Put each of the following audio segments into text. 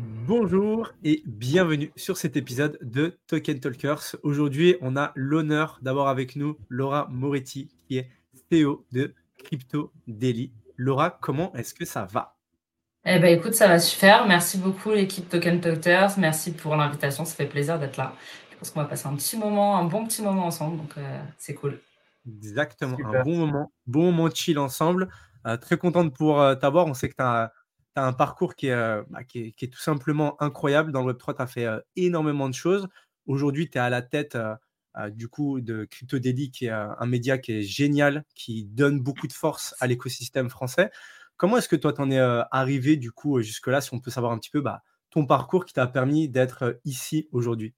Bonjour et bienvenue sur cet épisode de Token Talkers. Aujourd'hui, on a l'honneur d'avoir avec nous Laura Moretti, qui est CEO de Crypto Daily. Laura, comment est-ce que ça va? Eh ben écoute, ça va super. Merci beaucoup l'équipe Token Talkers. Merci pour l'invitation. Ça fait plaisir d'être là. Je pense qu'on va passer un petit moment, un bon petit moment ensemble. Donc euh, c'est cool. Exactement, un bon moment, bon moment de chill ensemble. Euh, très contente pour euh, t'avoir. On sait que tu as tu as un parcours qui est, euh, bah, qui, est, tout simplement incroyable. Dans le Web3, tu as fait euh, énormément de choses. Aujourd'hui, tu es à la tête euh, du coup de Crypto Daily, qui est un média qui est génial, qui donne beaucoup de force à l'écosystème français. Comment est-ce que toi, tu en es arrivé du coup jusque-là, si on peut savoir un petit peu bah, ton parcours qui t'a permis d'être ici aujourd'hui?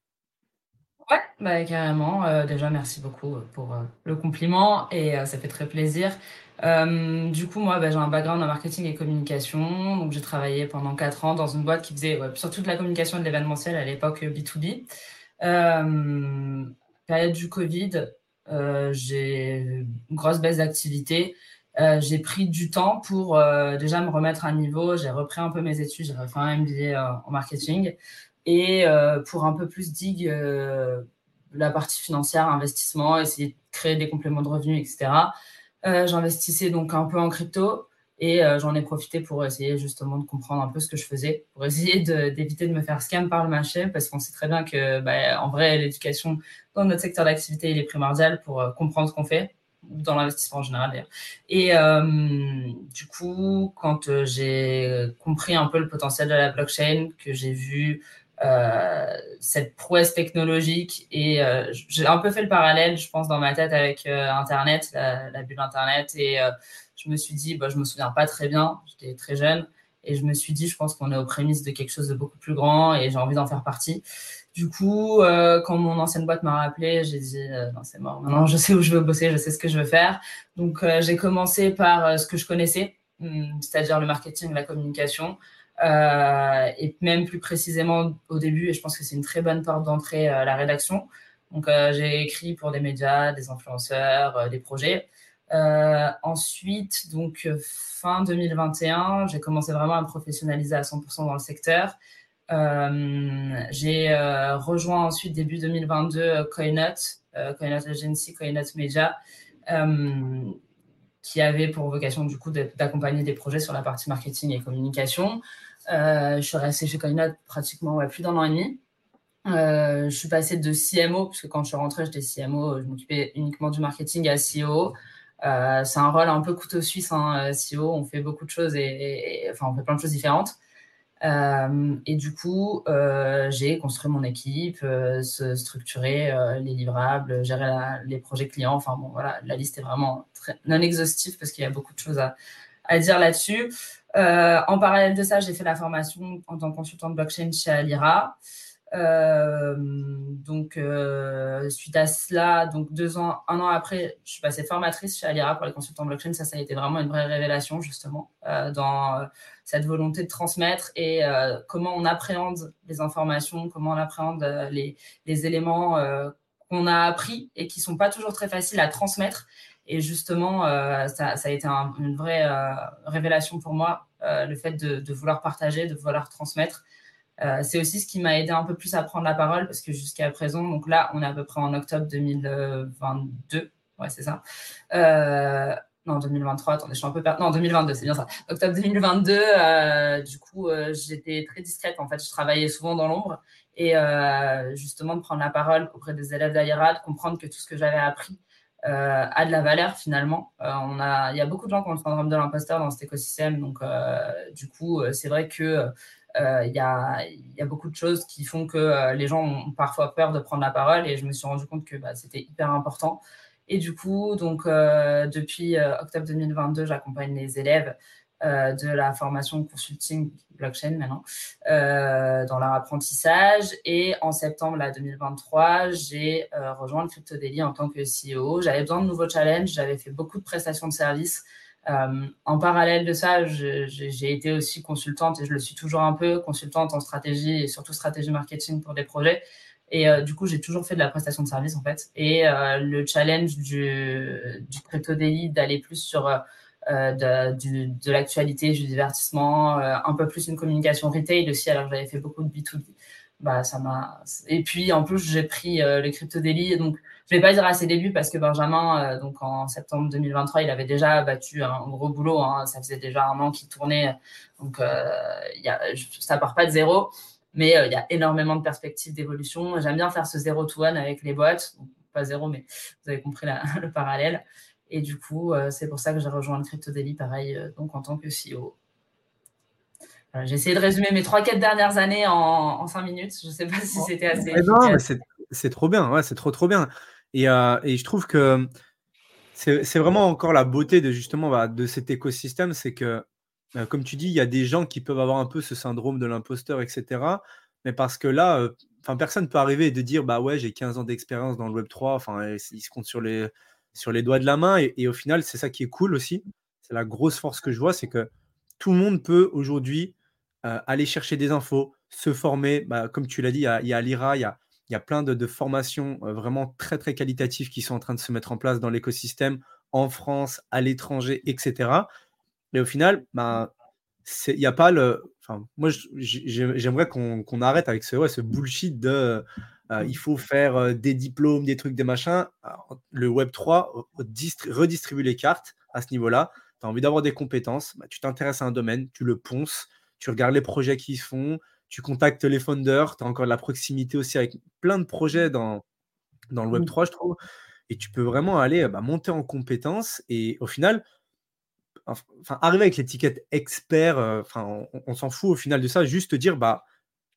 Ouais, bah, carrément. déjà, merci beaucoup pour le compliment et ça fait très plaisir. Euh, du coup, moi, bah, j'ai un background en marketing et communication. Donc, j'ai travaillé pendant 4 ans dans une boîte qui faisait surtout de la communication et de l'événementiel à l'époque B2B. Euh, période du Covid, euh, j'ai une grosse baisse d'activité. Euh, j'ai pris du temps pour euh, déjà me remettre à niveau. J'ai repris un peu mes études. J'ai refait un MBA en marketing. Et pour un peu plus dig la partie financière, investissement, essayer de créer des compléments de revenus, etc. Euh, j'investissais donc un peu en crypto et euh, j'en ai profité pour essayer justement de comprendre un peu ce que je faisais, pour essayer d'éviter de, me faire scam par le marché, parce qu'on sait très bien que, bah, en vrai, l'éducation dans notre secteur d'activité, il est primordial pour euh, comprendre ce qu'on fait, dans l'investissement en général d'ailleurs. Et du coup, quand j'ai compris un peu le potentiel de la blockchain, que j'ai vu euh, cette prouesse technologique et euh, j'ai un peu fait le parallèle, je pense, dans ma tête avec euh, Internet, la, bulle Internet et je me suis dit, bah, je me souviens pas très bien, j'étais très jeune et je me suis dit, je pense qu'on est aux prémices de quelque chose de beaucoup plus grand et j'ai envie d'en faire partie. Du coup, quand mon ancienne boîte m'a rappelé, j'ai dit non c'est mort. Maintenant, je sais où je veux bosser, je sais ce que je veux faire. Donc, j'ai commencé par ce que je connaissais, hum, c'est-à-dire le marketing, la communication. Euh, et même plus précisément au début, et je pense que c'est une très bonne porte d'entrée à la rédaction. Donc, euh, j'ai écrit pour des médias, des influenceurs, euh, des projets. ensuite, donc fin 2021, j'ai commencé vraiment à me professionnaliser à 100% dans le secteur. j'ai rejoint ensuite début 2022 Coinot, Coinot Agency, Coinot Media, qui avait pour vocation du coup d'accompagner des projets sur la partie marketing et communication. Euh, je suis restée chez Coinot pratiquement plus d'un an et demi. Euh, je suis passée de CMO, puisque quand je suis rentrée, j'étais CMO, je m'occupais uniquement du marketing à CEO. Euh, c'est un rôle un peu couteau suisse, hein, CEO. On fait beaucoup de choses et, enfin, on fait plein de choses différentes. Euh, et du coup, euh, j'ai construit mon équipe, euh, structurer les livrables, gérer les projets clients. Enfin bon, voilà, la liste est vraiment non exhaustive parce qu'il y a beaucoup de choses à, dire là-dessus. En parallèle de ça, j'ai fait la formation en tant que consultant de blockchain chez Alira. Donc, suite à cela, donc deux ans, un an après, je suis passée formatrice chez Alira pour les consultants blockchain. Ça, ça a été vraiment une vraie révélation, justement, dans cette volonté de transmettre et comment on appréhende les informations, comment on appréhende les, les éléments qu'on a appris et qui sont pas toujours très faciles à transmettre. Et justement, euh, ça, a été une vraie euh, révélation pour moi, euh, le fait de, de, vouloir partager, de vouloir transmettre. c'est aussi ce qui m'a aidé un peu plus à prendre la parole, parce que jusqu'à présent, donc là, on est à peu près en octobre 2022, ouais, c'est ça. Non, 2023, attendez, je suis un peu perdue. Non, 2022, c'est bien ça. Octobre 2022, du coup, j'étais très discrète. En fait, je travaillais souvent dans l'ombre. Et justement, de prendre la parole auprès des élèves d'Aïra, de comprendre que tout ce que j'avais appris, euh, a de la valeur finalement. Euh, on a, il y a beaucoup de gens qui ont le syndrome de l'imposteur dans cet écosystème, donc euh, du coup, c'est vrai que il y, a, y, a, beaucoup de choses qui font que les gens ont parfois peur de prendre la parole et je me suis rendu compte que bah, c'était hyper important. Et du coup, donc depuis octobre 2022, j'accompagne les élèves euh, de la formation consulting blockchain maintenant euh, dans leur apprentissage. Et en septembre là, 2023, j'ai euh, rejoint le Crypto en tant que CEO. J'avais besoin de nouveaux challenges. J'avais fait beaucoup de prestations de services. en parallèle de ça, j'ai été aussi consultante et je le suis toujours un peu, consultante en stratégie et surtout stratégie marketing pour des projets. Et du coup, j'ai toujours fait de la prestation de service en fait. Et le challenge du, du Crypto Daily d'aller plus sur de, de l'actualité, du divertissement, un peu plus une communication retail aussi, alors j'avais fait beaucoup de B2B bah ça m'a et puis en plus j'ai pris euh, le crypto daily. Donc je vais pas dire à ses débuts parce que Benjamin euh, donc en septembre 2023 il avait déjà battu un gros boulot hein, ça faisait déjà un an qu'il tournait. Donc euh, y a, ça part pas de zéro mais euh, il y a énormément de perspectives d'évolution j'aime bien faire ce zéro to one avec les boîtes pas zéro mais vous avez compris la, le parallèle et du coup c'est pour ça que j'ai rejoint le crypto daily pareil donc en tant que CEO j'ai essayé de résumer mes trois, quatre dernières années en, cinq minutes. Je ne sais pas si oh. c'était assez. non, c'est trop bien. Ouais, c'est trop, trop bien. Et, euh, et je trouve que c'est vraiment encore la beauté de justement bah, de cet écosystème. C'est que, bah, comme tu dis, il y a des gens qui peuvent avoir un peu ce syndrome de l'imposteur, etc. Mais parce que là, euh, personne peut arriver et de dire bah ouais, j'ai 15 ans d'expérience dans le Web 3. Enfin, ils se comptent sur les, sur les doigts de la main. Et, au final, c'est ça qui est cool aussi. C'est la grosse force que je vois, c'est que tout le monde peut aujourd'hui euh, aller chercher des infos, se former. Bah, comme tu l'as dit, il y a, l'IRA, il y a, y a plein de, formations euh, vraiment très très qualitatives qui sont en train de se mettre en place dans l'écosystème en France, à l'étranger, etc. Et au final, bah, il n'y a pas le. Enfin, moi, j'aimerais qu'on arrête avec ce, ouais, ce bullshit de euh, il faut faire des diplômes, des trucs, des machins. le Web3 redistribue les cartes à ce niveau-là. Tu as envie d'avoir des compétences, bah, tu t'intéresses à un domaine, tu le ponces, tu regardes les projets qui se font, tu contactes les founders, tu as encore de la proximité aussi avec plein de projets dans, dans le Web3, je trouve. Et tu peux vraiment aller bah, monter en compétences et au final, enfin, arriver avec l'étiquette expert, euh, enfin, on, s'en fout au final de ça, juste dire bah,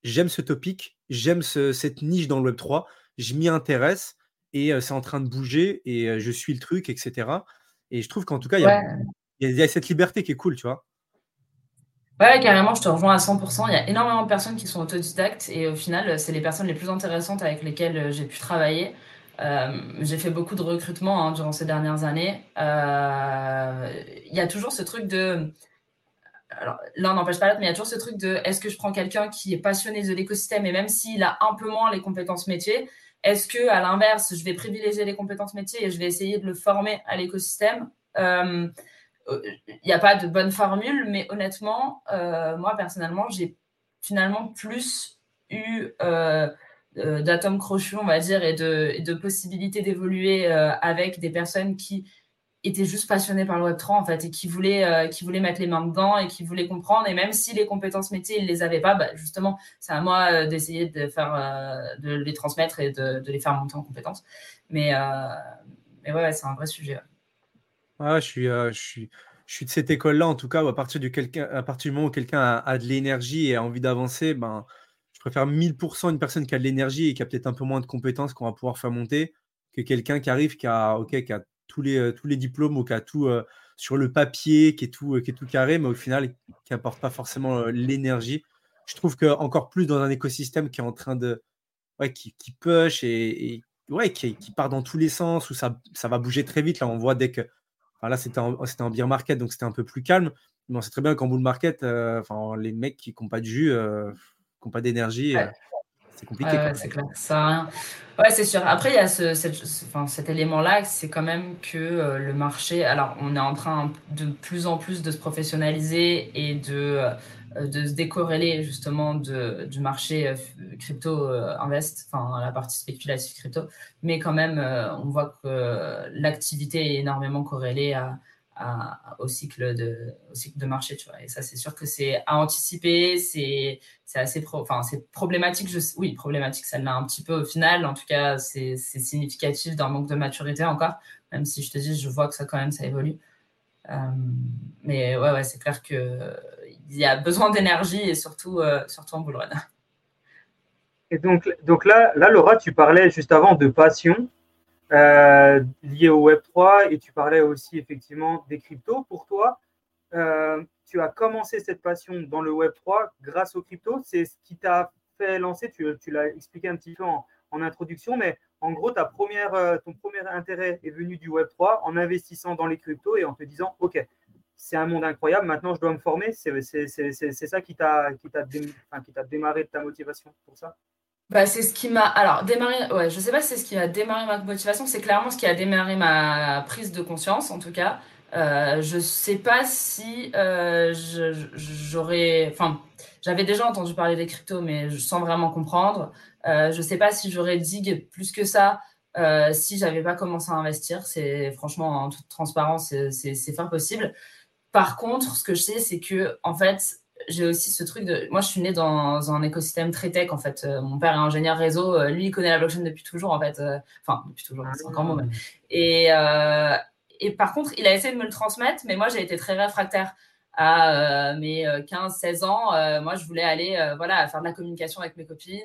j'aime ce topic, j'aime cette niche dans le Web3, je m'y intéresse et euh, c'est en train de bouger et euh, je suis le truc, etc. Et je trouve qu'en tout cas, il y, a cette liberté qui est cool, tu vois. Ouais, carrément, je te rejoins à 100%. Il y a énormément de personnes qui sont autodidactes et au final, c'est les personnes les plus intéressantes avec lesquelles j'ai pu travailler. Euh, j'ai fait beaucoup de recrutement hein, durant ces dernières années. Euh, il y a toujours ce truc de... Alors, l'un n'empêche pas l'autre, mais il y a toujours ce truc de est-ce que je prends quelqu'un qui est passionné de l'écosystème et même s'il a un peu moins les compétences métiers, est-ce que à l'inverse, je vais privilégier les compétences métiers et je vais essayer de le former à l'écosystème? Euh, il n'y a pas de bonne formule, mais honnêtement, moi personnellement, j'ai finalement plus eu d'atomes crochus, on va dire, et de, de possibilités d'évoluer avec des personnes qui étaient juste passionnées par le Web3 en fait et qui voulaient, qui voulaient mettre les mains dedans et qui voulaient comprendre. Et même si les compétences métiers, ils les avaient pas, bah, justement, c'est à moi d'essayer de faire, de les transmettre et de, de, les faire monter en compétences. Mais, mais ouais, c'est un vrai sujet. Ah, je suis, je suis, je suis de cette école-là, en tout cas, où à partir du, à partir du moment où quelqu'un a, de l'énergie et a envie d'avancer, ben, préfère 1000% une personne qui a de l'énergie et qui a peut-être un peu moins de compétences qu'on va pouvoir faire monter que quelqu'un qui arrive, qui a, qui a tous les, tous les diplômes ou qui a tout sur le papier, qui est, tout, qui est tout carré, mais au final, qui n'apporte pas forcément l'énergie. Je trouve qu'encore plus dans un écosystème qui est en train de. Ouais, qui, push et, ouais, qui, part dans tous les sens, où ça, ça va bouger très vite. Là, on voit dès que là, c'était en, en, beer market, donc c'était un peu plus calme. Mais on sait très bien qu'en bull market, euh, les mecs qui n'ont pas de jus, euh, qui n'ont pas d'énergie, euh, c'est compliqué. c'est clair, ça rien. Ouais, c'est sûr. Après, il y a ce, cet élément-là, c'est quand même que le marché. Alors, on est en train de plus en plus de se professionnaliser et de euh, de se décorréler justement de, du marché euh, crypto euh, invest, enfin la partie spéculative crypto, mais quand même on voit que l'activité est énormément corrélée à, au, cycle de, au cycle de marché, tu vois. Et ça, c'est sûr que c'est à anticiper, c'est assez pro, problématique, je, oui, problématique, ça l'a un petit peu au final. En tout cas, c'est significatif d'un manque de maturité encore, même si je te dis, je vois que ça quand même, ça évolue. mais ouais, ouais c'est clair que il y a besoin d'énergie et surtout, euh, surtout en bull. Et donc, donc là, là, Laura, tu parlais juste avant de passion euh, liée au Web3 et tu parlais aussi effectivement des cryptos. Pour toi, euh, tu as commencé cette passion dans le Web3 grâce aux cryptos. C'est ce qui t'a fait lancer, tu, tu l'as expliqué un petit peu en, introduction, mais en gros, ta première, euh, ton premier intérêt est venu du Web3 en investissant dans les cryptos et en te disant, OK, c'est un monde incroyable. Maintenant, je dois me former. C'est ça qui t'a démarré de ta motivation pour ça? Bah, c'est ce qui m'a. Alors, démarré. Ouais, je sais pas si c'est ce qui a démarré ma motivation. C'est clairement ce qui a démarré ma prise de conscience, en tout cas. je sais pas si j'aurais. Enfin, j'avais déjà entendu parler des cryptos, mais sans vraiment comprendre. je sais pas si j'aurais dit plus que ça euh, si j'avais pas commencé à investir. C'est franchement en toute transparence, c'est fort possible. Par contre, ce que je sais, c'est que en fait, j'ai aussi ce truc de. Moi, je suis née dans un écosystème très tech. En fait, euh, mon père est ingénieur réseau. Euh, lui, il connaît la blockchain depuis toujours. En fait, enfin depuis toujours, c'est encore mauvais. Et et par contre, il a essayé de me le transmettre, mais moi, j'ai été très réfractaire à euh, mes 15-16 euh, ans, euh, moi, je voulais aller voilà, faire de la communication avec mes copines,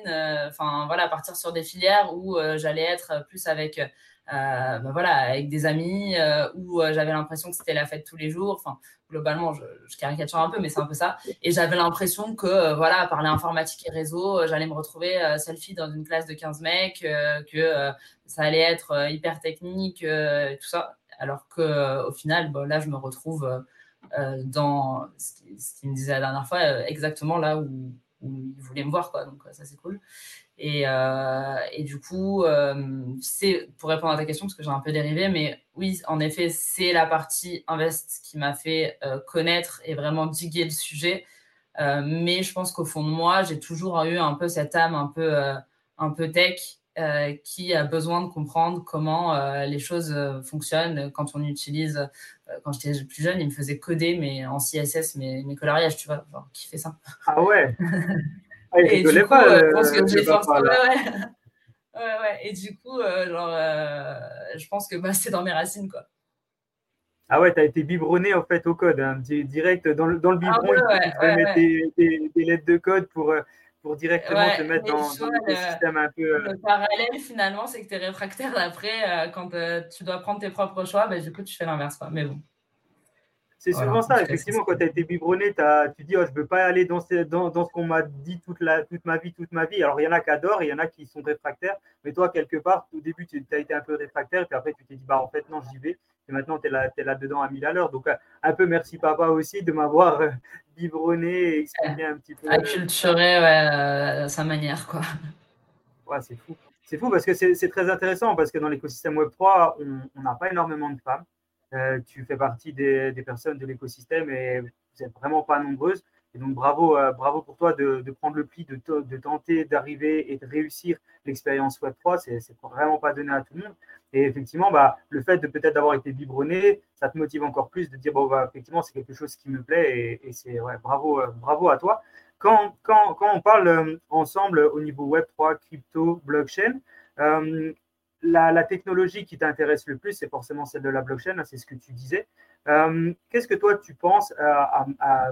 enfin, voilà, partir sur des filières où j'allais être plus avec, bah, voilà, avec des amis, où j'avais l'impression que c'était la fête tous les jours. Enfin, globalement, je, caricature un peu, mais c'est un peu ça. Et j'avais l'impression que, voilà, parler informatique et réseau, j'allais me retrouver selfie dans une classe de 15 mecs, que ça allait être hyper technique, tout ça. Alors qu'au final, bon, là, je me retrouve euh, dans ce qu'il me disait la dernière fois, euh, exactement là où, il voulait me voir. Quoi. Donc ça, c'est cool. Et, euh, et, du coup, c'est pour répondre à ta question, parce que j'ai un peu dérivé, mais oui, en effet, c'est la partie invest qui m'a fait connaître et vraiment diguer le sujet. mais je pense qu'au fond de moi, j'ai toujours eu un peu cette âme un peu, un peu tech euh, qui a besoin de comprendre comment euh, les choses euh, fonctionnent quand on utilise. quand j'étais plus jeune, il me faisait coder mais en CSS mes, mes coloriages, tu vois, qui fait ça. Ah ouais. Ah, et du coup, pas, je pense que j'ai forcé. Ouais, ouais. Et du coup, genre, je pense que bah, c'est dans mes racines, quoi. Ah ouais, tu as été biberonné en fait au code, hein. direct dans le, dans le ah biberon, ah ouais, mettre des, des, lettres de code pour, pour directement te mettre dans, le système un peu. Le parallèle, finalement, c'est que tu es réfractaire après, euh, quand euh, tu dois prendre tes propres choix, bah, du coup, tu fais l'inverse. Mais bon. C'est souvent ça, effectivement, quand tu as été biberonné, tu dis, oh, je ne veux pas aller dans ce, dans, dans ce qu'on m'a dit toute, la, toute ma vie, toute ma vie. Alors, il y en a qui adorent, il y en a qui sont réfractaires, mais toi, quelque part, au début, tu as été un peu réfractaire, et puis après, tu t'es dit, bah, en fait, non, j'y vais. Et maintenant, tu es là-dedans là à 1000 à l'heure. Donc, euh, un peu merci, papa, aussi, de m'avoir biberonné et expliqué un petit peu. Acculturé, ouais, à sa manière, quoi. Ouais, c'est fou. C'est fou parce que c'est très intéressant, parce que dans l'écosystème Web3, on n'a pas énormément de femmes. Euh, tu fais partie des, personnes de l'écosystème et vous n'êtes vraiment pas nombreuses. Et donc, bravo, euh, bravo pour toi de, prendre le pli, de, de tenter d'arriver et de réussir l'expérience Web3. C'est vraiment pas donné à tout le monde. Et effectivement, bah, le fait de peut-être d'avoir été biberonné, ça te motive encore plus de dire, bon, bah, effectivement, c'est quelque chose qui me plaît et, c'est ouais, bravo, euh, bravo à toi. Quand, quand, quand on parle ensemble au niveau Web3, crypto, blockchain, la, technologie qui t'intéresse le plus, c'est forcément celle de la blockchain, hein, c'est ce que tu disais. Euh, qu'est-ce que toi, tu penses à,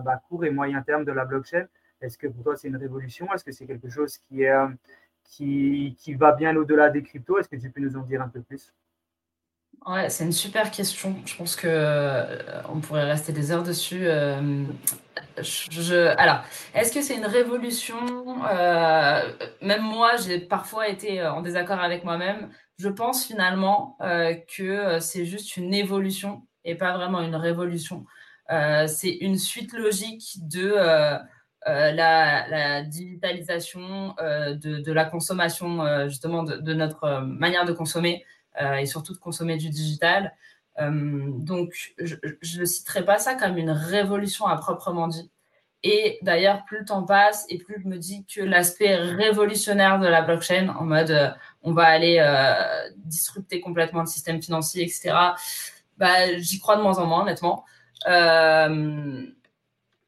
bah, court et moyen terme de la blockchain? Est-ce que pour toi, c'est une révolution? Est-ce que c'est quelque chose qui, est, euh, qui, va bien au-delà des cryptos? Est-ce que tu peux nous en dire un peu plus? Ouais, c'est une super question. Je pense que euh, on pourrait rester des heures dessus. alors, est-ce que c'est une révolution? Même moi, j'ai parfois été en désaccord avec moi-même je pense finalement euh, que euh, c'est juste une évolution et pas vraiment une révolution. Euh, c'est une suite logique de la, digitalisation, de, la consommation, justement, de, notre manière de consommer et surtout de consommer du digital. donc, je ne citerai pas ça comme une révolution à proprement dit. Et d'ailleurs, plus le temps passe et plus je me dis que l'aspect révolutionnaire de la blockchain, en mode on va aller euh, disrupter complètement le système financier, etc. Bah, j'y crois de moins en moins, honnêtement. Euh,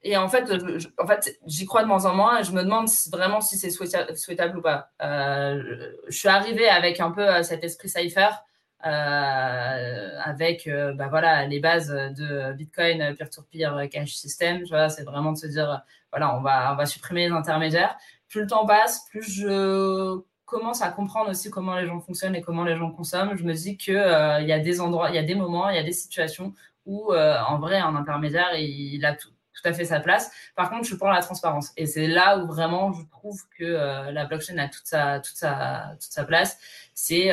et en fait, en fait, j'y crois de moins en moins et je me demande vraiment si c'est souhaitable, ou pas. Euh, je suis arrivée avec un peu cet esprit Cypher, avec bah, voilà, les bases de Bitcoin, peer-to-peer, cash system. C'est vraiment de se dire, voilà, on va, on va supprimer les intermédiaires. Plus le temps passe, plus je commence à comprendre aussi comment les gens fonctionnent et comment les gens consomment, je me dis qu'il euh, y a des endroits, il y a des moments, il y a des situations où, euh, en vrai, un intermédiaire, il, a tout, tout, à fait sa place. Par contre, je prends la transparence. Et c'est là où vraiment je trouve que euh, la blockchain a toute sa, toute sa, toute sa place. C'est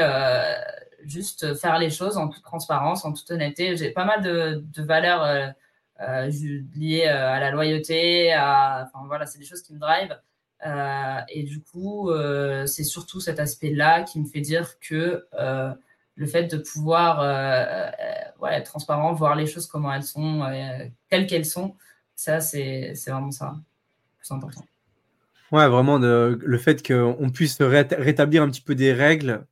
juste faire les choses en toute transparence, en toute honnêteté. J'ai pas mal de, valeurs liées à la loyauté, voilà, c'est des choses qui me drivent. Euh, et du coup, euh, c'est surtout cet aspect-là qui me fait dire que euh, le fait de pouvoir ouais, transparent, voir les choses comment elles sont, telles qu'elles sont. Ça, c'est vraiment ça, plus important. Ouais, vraiment, le fait qu'on puisse rétablir un petit peu des règles,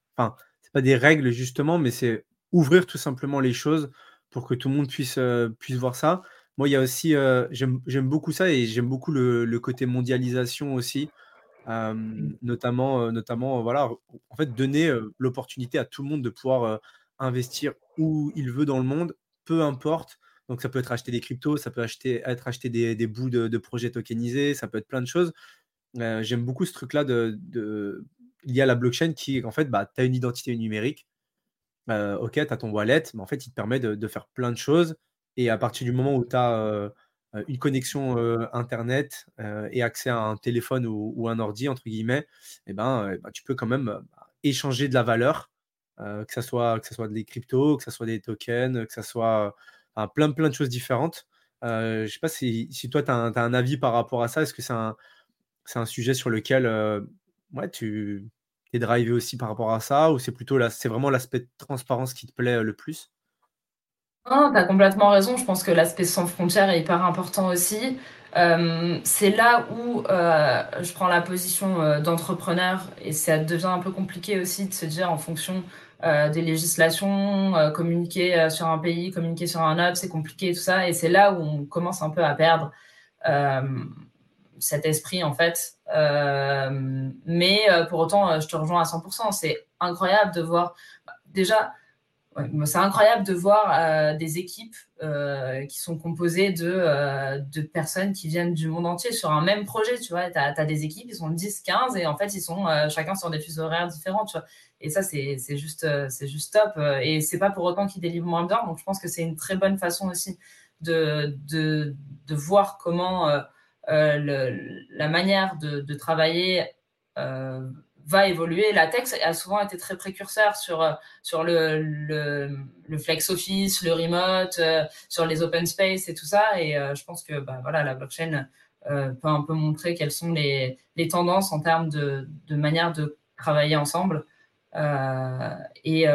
des règles justement, mais c'est ouvrir tout simplement les choses pour que tout le monde puisse, puisse voir ça. Moi, il y a aussi, j'aime beaucoup ça et j'aime beaucoup le, côté mondialisation aussi. Notamment, notamment voilà, en fait, donner l'opportunité à tout le monde de pouvoir investir où il veut dans le monde, peu importe. Donc, ça peut être acheter des cryptos, ça peut acheter, être acheter des, bouts de, projets tokenisés, ça peut être plein de choses. J'aime beaucoup ce truc-là de, lié à la blockchain qui, en fait, bah, tu as une identité numérique. ok, tu as ton wallet, mais en fait, il te permet de, faire plein de choses. Et à partir du moment où tu as euh, une connexion euh, Internet euh, et accès à un téléphone ou, un ordi, entre guillemets, eh ben, ben, tu peux quand même bah, échanger de la valeur, que ce soit, que soit des cryptos, que ce soit des tokens, que ce soit plein, plein de choses différentes. je ne sais pas si, toi, tu as, un avis par rapport à ça. Est-ce que c'est un, un, sujet sur lequel ouais, tu es drivé aussi par rapport à ça ou c'est plutôt c'est vraiment l'aspect de transparence qui te plaît le plus? Non, tu as complètement raison. Je pense que l'aspect sans frontières est hyper important aussi. Euh, c'est là où euh, je prends la position euh, d'entrepreneur et ça devient un peu compliqué aussi de se dire en fonction des législations, communiquer sur un pays, communiquer sur un autre, c'est compliqué tout ça. Et c'est là où on commence un peu à perdre cet esprit en fait. Mais pour autant, je te rejoins à 100%. C'est incroyable de voir déjà c'est incroyable de voir euh, des équipes euh, qui sont composées de, euh, de, personnes qui viennent du monde entier sur un même projet. Tu vois, tu as, des équipes, ils sont 10, 15 et en fait, ils sont chacun sur des fuseaux horaires différents. Et ça, c'est juste, juste top. Et c'est pas pour autant qu'ils délivrent moins bien. Donc, je pense que c'est une très bonne façon aussi de, de, de voir comment le, la manière de, travailler va évoluer. La tech a souvent été très précurseur sur, euh, sur le, le, le flex office, le remote, euh, sur les open space et tout ça. Et euh, je pense que bah, voilà, la blockchain peut un peu montrer quelles sont les, les tendances en termes de, de, manière de travailler ensemble. et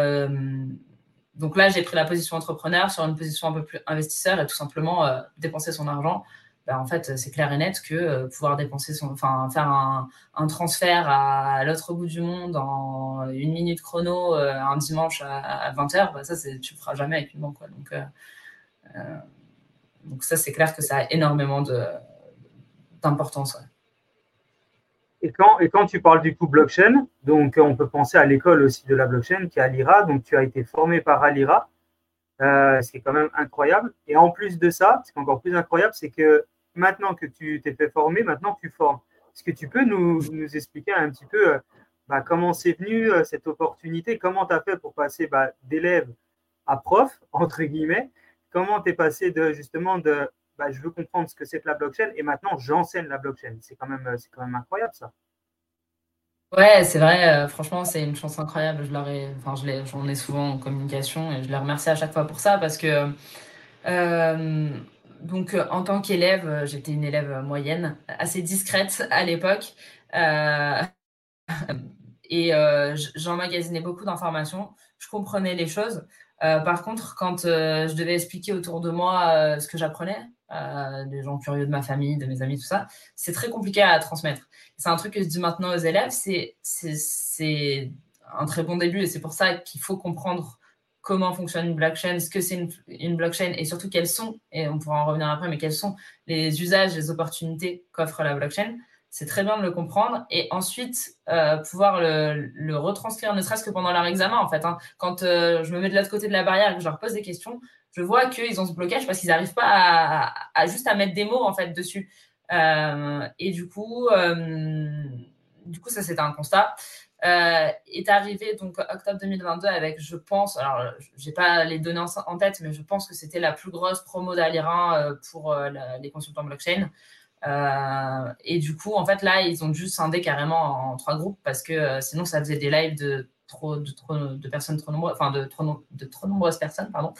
donc là, j'ai pris la position entrepreneur sur une position un peu plus investisseur et tout simplement dépenser son argent bah, en fait, c'est clair et net que euh, pouvoir dépenser son, enfin, faire un, transfert à, l'autre bout du monde en une minute chrono euh, un dimanche à, 20h, bah, ça, tu ne feras jamais avec une banque. Donc, euh, donc, ça, c'est clair que ça a énormément d'importance. Et quand, et quand tu parles du coup blockchain, donc on peut penser à l'école aussi de la blockchain qui est à l'IRA. Donc tu as été formé par Alira. C'est quand même incroyable. Et en plus de ça, ce qui est encore plus incroyable, c'est que maintenant que tu t'es fait former, maintenant tu formes. Est-ce que tu peux nous, expliquer un petit peu euh, bah, comment c'est venu euh, cette opportunité? Comment tu as fait pour passer bah, d'élève à prof, entre guillemets? Comment tu es passé de justement de bah, je veux comprendre ce que c'est que la blockchain et maintenant j'enseigne la blockchain? C'est quand, même, quand même incroyable ça. Ouais, c'est vrai, franchement, c'est une chance incroyable. Je ai, enfin, je j'en ai souvent en communication et je les remercie à chaque fois pour ça parce que donc, euh, en tant qu'élève, euh, j'étais une élève moyenne, assez discrète à l'époque. Euh, et j'emmagasinais beaucoup d'informations. Je comprenais les choses. par contre, quand je devais expliquer autour de moi ce que j'apprenais, des gens curieux de ma famille, de mes amis, tout ça, c'est très compliqué à transmettre. C'est un truc que je dis maintenant aux élèves, c'est un très bon début et c'est pour ça qu'il faut comprendre comment fonctionne une blockchain, ce que c'est une, blockchain et surtout quels sont, et on pourra en revenir après, mais quels sont les usages, les opportunités qu'offre la blockchain. C'est très bien de le comprendre et ensuite euh, pouvoir le, retranscrire, ne serait-ce que pendant leur examen en fait. Hein. Quand euh, je me mets de l'autre côté de la barrière et que je leur pose des questions, je vois qu'ils ont ce blocage parce qu'ils n'arrivent pas à, juste à mettre des mots en fait dessus. Euh, et du coup, du coup, ça c'était un constat. Euh, est arrivé donc octobre 2022 avec, je pense, alors j'ai pas les données en, tête, mais je pense que c'était la plus grosse promo d'Alira euh, pour euh, les consultants blockchain. et du coup, en fait, là, ils ont dû scinder carrément en, trois groupes parce que sinon, ça faisait des lives de trop de, trop, de personnes trop nombreuses, enfin de trop, de trop nombreuses personnes, pardon.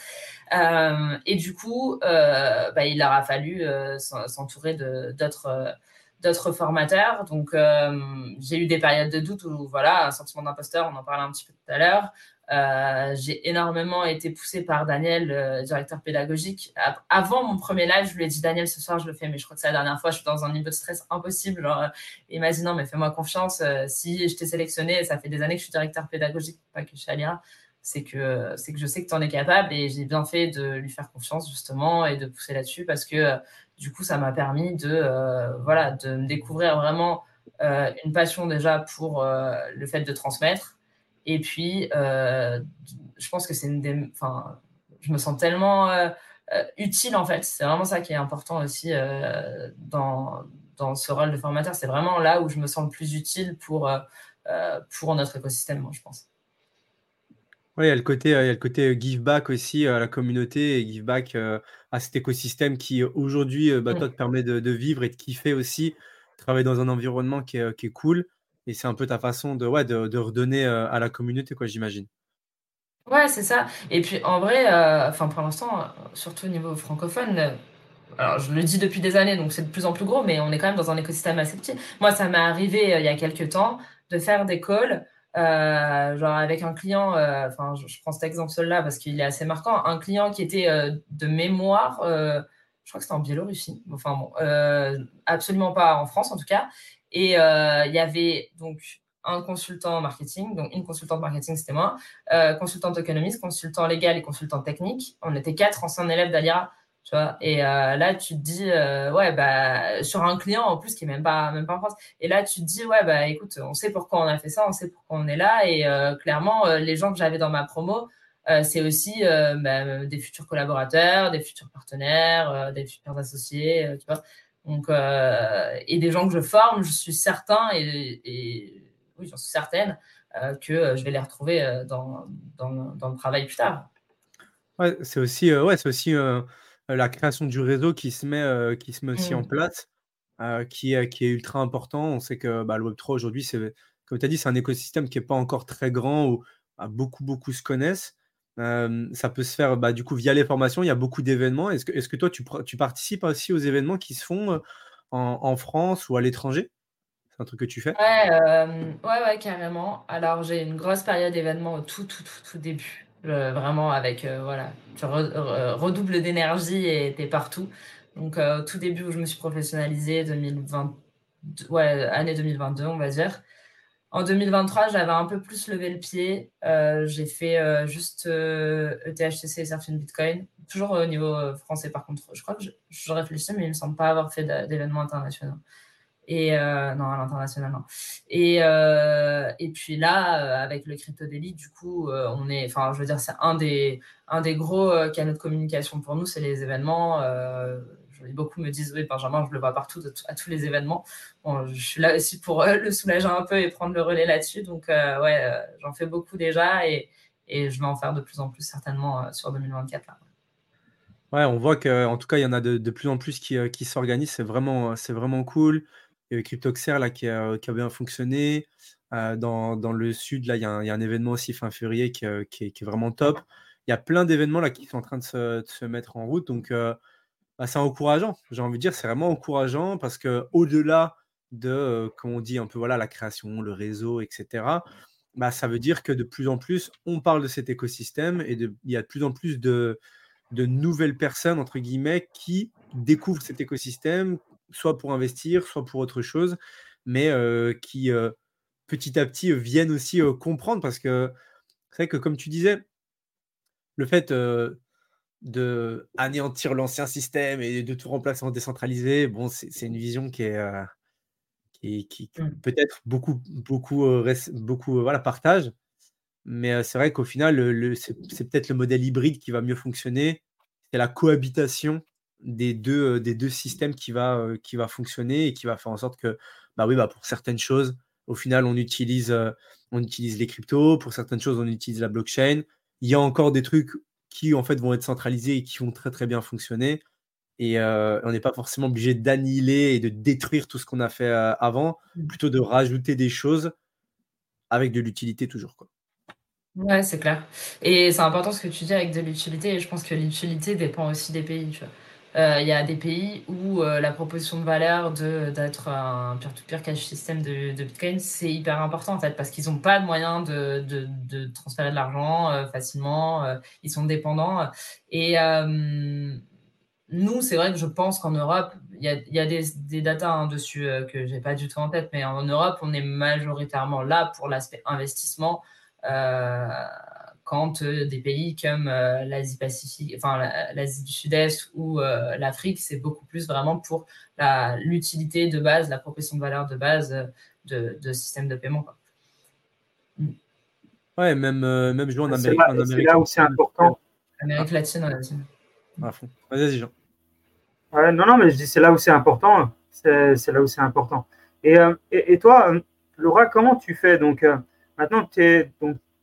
et du coup, bah, il leur a fallu s'entourer d'autres d'autres formateurs. Donc, euh, j'ai eu des périodes de doute où, voilà, un sentiment d'imposteur, on en parlait un petit peu tout à l'heure. Euh, j'ai énormément été poussée par Daniel, directeur pédagogique. Avant mon premier live, je lui ai dit Daniel, ce soir je le fais, mais je crois que c'est la dernière fois. Je suis dans un niveau de stress impossible. Genre, dit non, mais fais-moi confiance. si je t'ai sélectionné, ça fait des années que je suis directeur pédagogique, pas que je suis à c'est que, c'est que je sais que tu en es capable et j'ai bien fait de lui faire confiance justement et de pousser là-dessus parce que du coup, ça m'a permis de, euh, voilà, de me découvrir vraiment euh, une passion déjà pour euh, le fait de transmettre. Et puis, je pense que c'est une des. Enfin, je me sens tellement utile en fait. C'est vraiment ça qui est important aussi dans, dans ce rôle de formateur. C'est vraiment là où je me sens le plus utile pour, pour notre écosystème, je pense. Oui, il y a le côté, il y a le côté give back aussi à la communauté et give back à cet écosystème qui aujourd'hui bah, toi, te permet de, vivre et de kiffer aussi, travailler dans un environnement qui est, qui est cool. Et c'est un peu ta façon de, ouais, de, de redonner à la communauté, quoi, j'imagine. Ouais, c'est ça. Et puis en vrai, enfin pour l'instant, surtout au niveau francophone, alors je le dis depuis des années, donc c'est de plus en plus gros, mais on est quand même dans un écosystème assez petit. Moi, ça m'est arrivé il y a quelques temps de faire des calls euh, genre avec un client, euh, enfin je, prends cet exemple-là parce qu'il est assez marquant, un client qui était euh, de mémoire, je crois que c'était en Biélorussie, enfin bon, absolument pas en France en tout cas, et il y avait donc un consultant marketing, donc une consultante marketing, c'était moi, consultante économiste, consultant légal et consultant technique. On était quatre anciens élèves d'Alira tu vois. Et euh, là tu te dis euh, ouais bah sur un client en plus qui est même pas même pas en France. Et là tu te dis ouais bah écoute on sait pourquoi on a fait ça on sait pourquoi on est là. Et euh, clairement les gens que j'avais dans ma promo c'est aussi bah, des futurs collaborateurs des futurs partenaires des futurs associés tu vois. Donc et des gens que je forme je suis certain et, et oui j'en suis certaine que je vais les retrouver dans, dans, dans, le travail plus tard. Ouais c'est aussi ouais c'est aussi la création du réseau qui se met, euh, qui se met aussi en mmh. place, euh, qui, est, qui est ultra important. On sait que bah, le Web3 aujourd'hui, c'est, comme tu as dit, c'est un écosystème qui n'est pas encore très grand où bah, beaucoup, beaucoup se connaissent. ça peut se faire bah, du coup via les formations. Il y a beaucoup d'événements. Est-ce que, toi, tu, tu, participes aussi aux événements qui se font en, en France ou à l'étranger? C'est un truc que tu fais? Ouais, ouais, ouais, carrément. Alors, j'ai une grosse période d'événements au tout, tout, tout, tout début vraiment avec, euh, voilà, tu redoubles d'énergie et t'es partout. Donc, euh, au tout début où je me suis professionnalisée, 2020, ouais, année 2022, on va dire. En 2023, j'avais un peu plus levé le pied. Euh, j'ai fait juste ETHCC et Surfing Bitcoin. Toujours au niveau français, par contre. Je crois que je, je réfléchis, mais il me semble pas avoir fait d'événements internationaux. Et euh, non, à l'international, non. Et, euh, et puis là, euh, avec le Crypto Daily, du coup, on est, enfin, je veux dire, c'est un des, un des gros canaux de communication pour nous, c'est les événements. beaucoup me disent, oui, Benjamin, je le vois partout, à tous les événements. Bon, je suis là aussi pour le soulager un peu et prendre le relais là-dessus. Donc, ouais, j'en fais beaucoup déjà et, et, je vais en faire de plus en plus certainement sur 2024. Là. Ouais, on voit qu'en tout cas, il y en a de, de plus en plus qui, qui s'organisent. C'est vraiment, c'est vraiment cool. Cryptoxer là, qui, a, qui a bien fonctionné. Euh, dans, le sud, là, il y, a un, événement aussi fin février qui, euh, qui, est, vraiment top. Il y a plein d'événements là qui sont en train de se, mettre en route. Donc, euh, bah, c'est encourageant. J'ai envie de dire, c'est vraiment encourageant parce que au-delà de, comme on dit, un peu voilà, la création, le réseau, etc., bah, ça veut dire que de plus en plus, on parle de cet écosystème et de, il y a de plus en plus de, de nouvelles personnes, entre guillemets, qui découvrent cet écosystème, soit pour investir, soit pour autre chose, mais qui petit à petit viennent aussi comprendre parce que c'est vrai que comme tu disais, le fait de anéantir l'ancien système et de tout remplacer en décentralisé, bon, c'est une vision qui est qui, mmh. peut-être beaucoup beaucoup beaucoup voilà partage, mais c'est vrai qu'au final, le, c'est peut-être le modèle hybride qui va mieux fonctionner. C'est la cohabitation des deux, des deux systèmes qui va, qui va fonctionner et qui va faire en sorte que, bah oui, bah pour certaines choses, au final, on utilise, on utilise les cryptos, pour certaines choses, on utilise la blockchain. Il y a encore des trucs qui, en fait, vont être centralisés et qui vont très, très bien fonctionner. Et on n'est pas forcément obligé d'annihiler et de détruire tout ce qu'on a fait avant, mmh. plutôt de rajouter des choses avec de l'utilité toujours. Quoi. Ouais, c'est clair. Et c'est important ce que tu dis avec de l'utilité. Et je pense que l'utilité dépend aussi des pays. Tu vois. Il y a des pays où la proposition de valeur d'être un peer-to-peer cash system de, de Bitcoin, c'est hyper important en fait, parce qu'ils n'ont pas de moyens de, de, transférer de l'argent facilement, ils sont dépendants. Et nous, c'est vrai que je pense qu'en Europe, il y a, y a, des, des datas hein, dessus euh, que j'ai pas du tout en tête, mais en Europe, on est majoritairement là pour l'aspect investissement. Euh, quand euh, des pays comme euh, l'Asie Pacifique, enfin l'Asie du Sud-Est ou l'Afrique, c'est beaucoup plus vraiment pour l'utilité de base, la proposition de valeur de base de, de système de paiement. Quoi. Mm. Ouais, même, même jouer en Amérique. C'est là, où c'est important. Amérique latine, en latine. Vas-y, Jean non, non, mais je dis c'est là où c'est important. C'est là où c'est important. Et, euh, et, toi, euh, Laura, comment tu fais? Donc, euh, maintenant, tu es,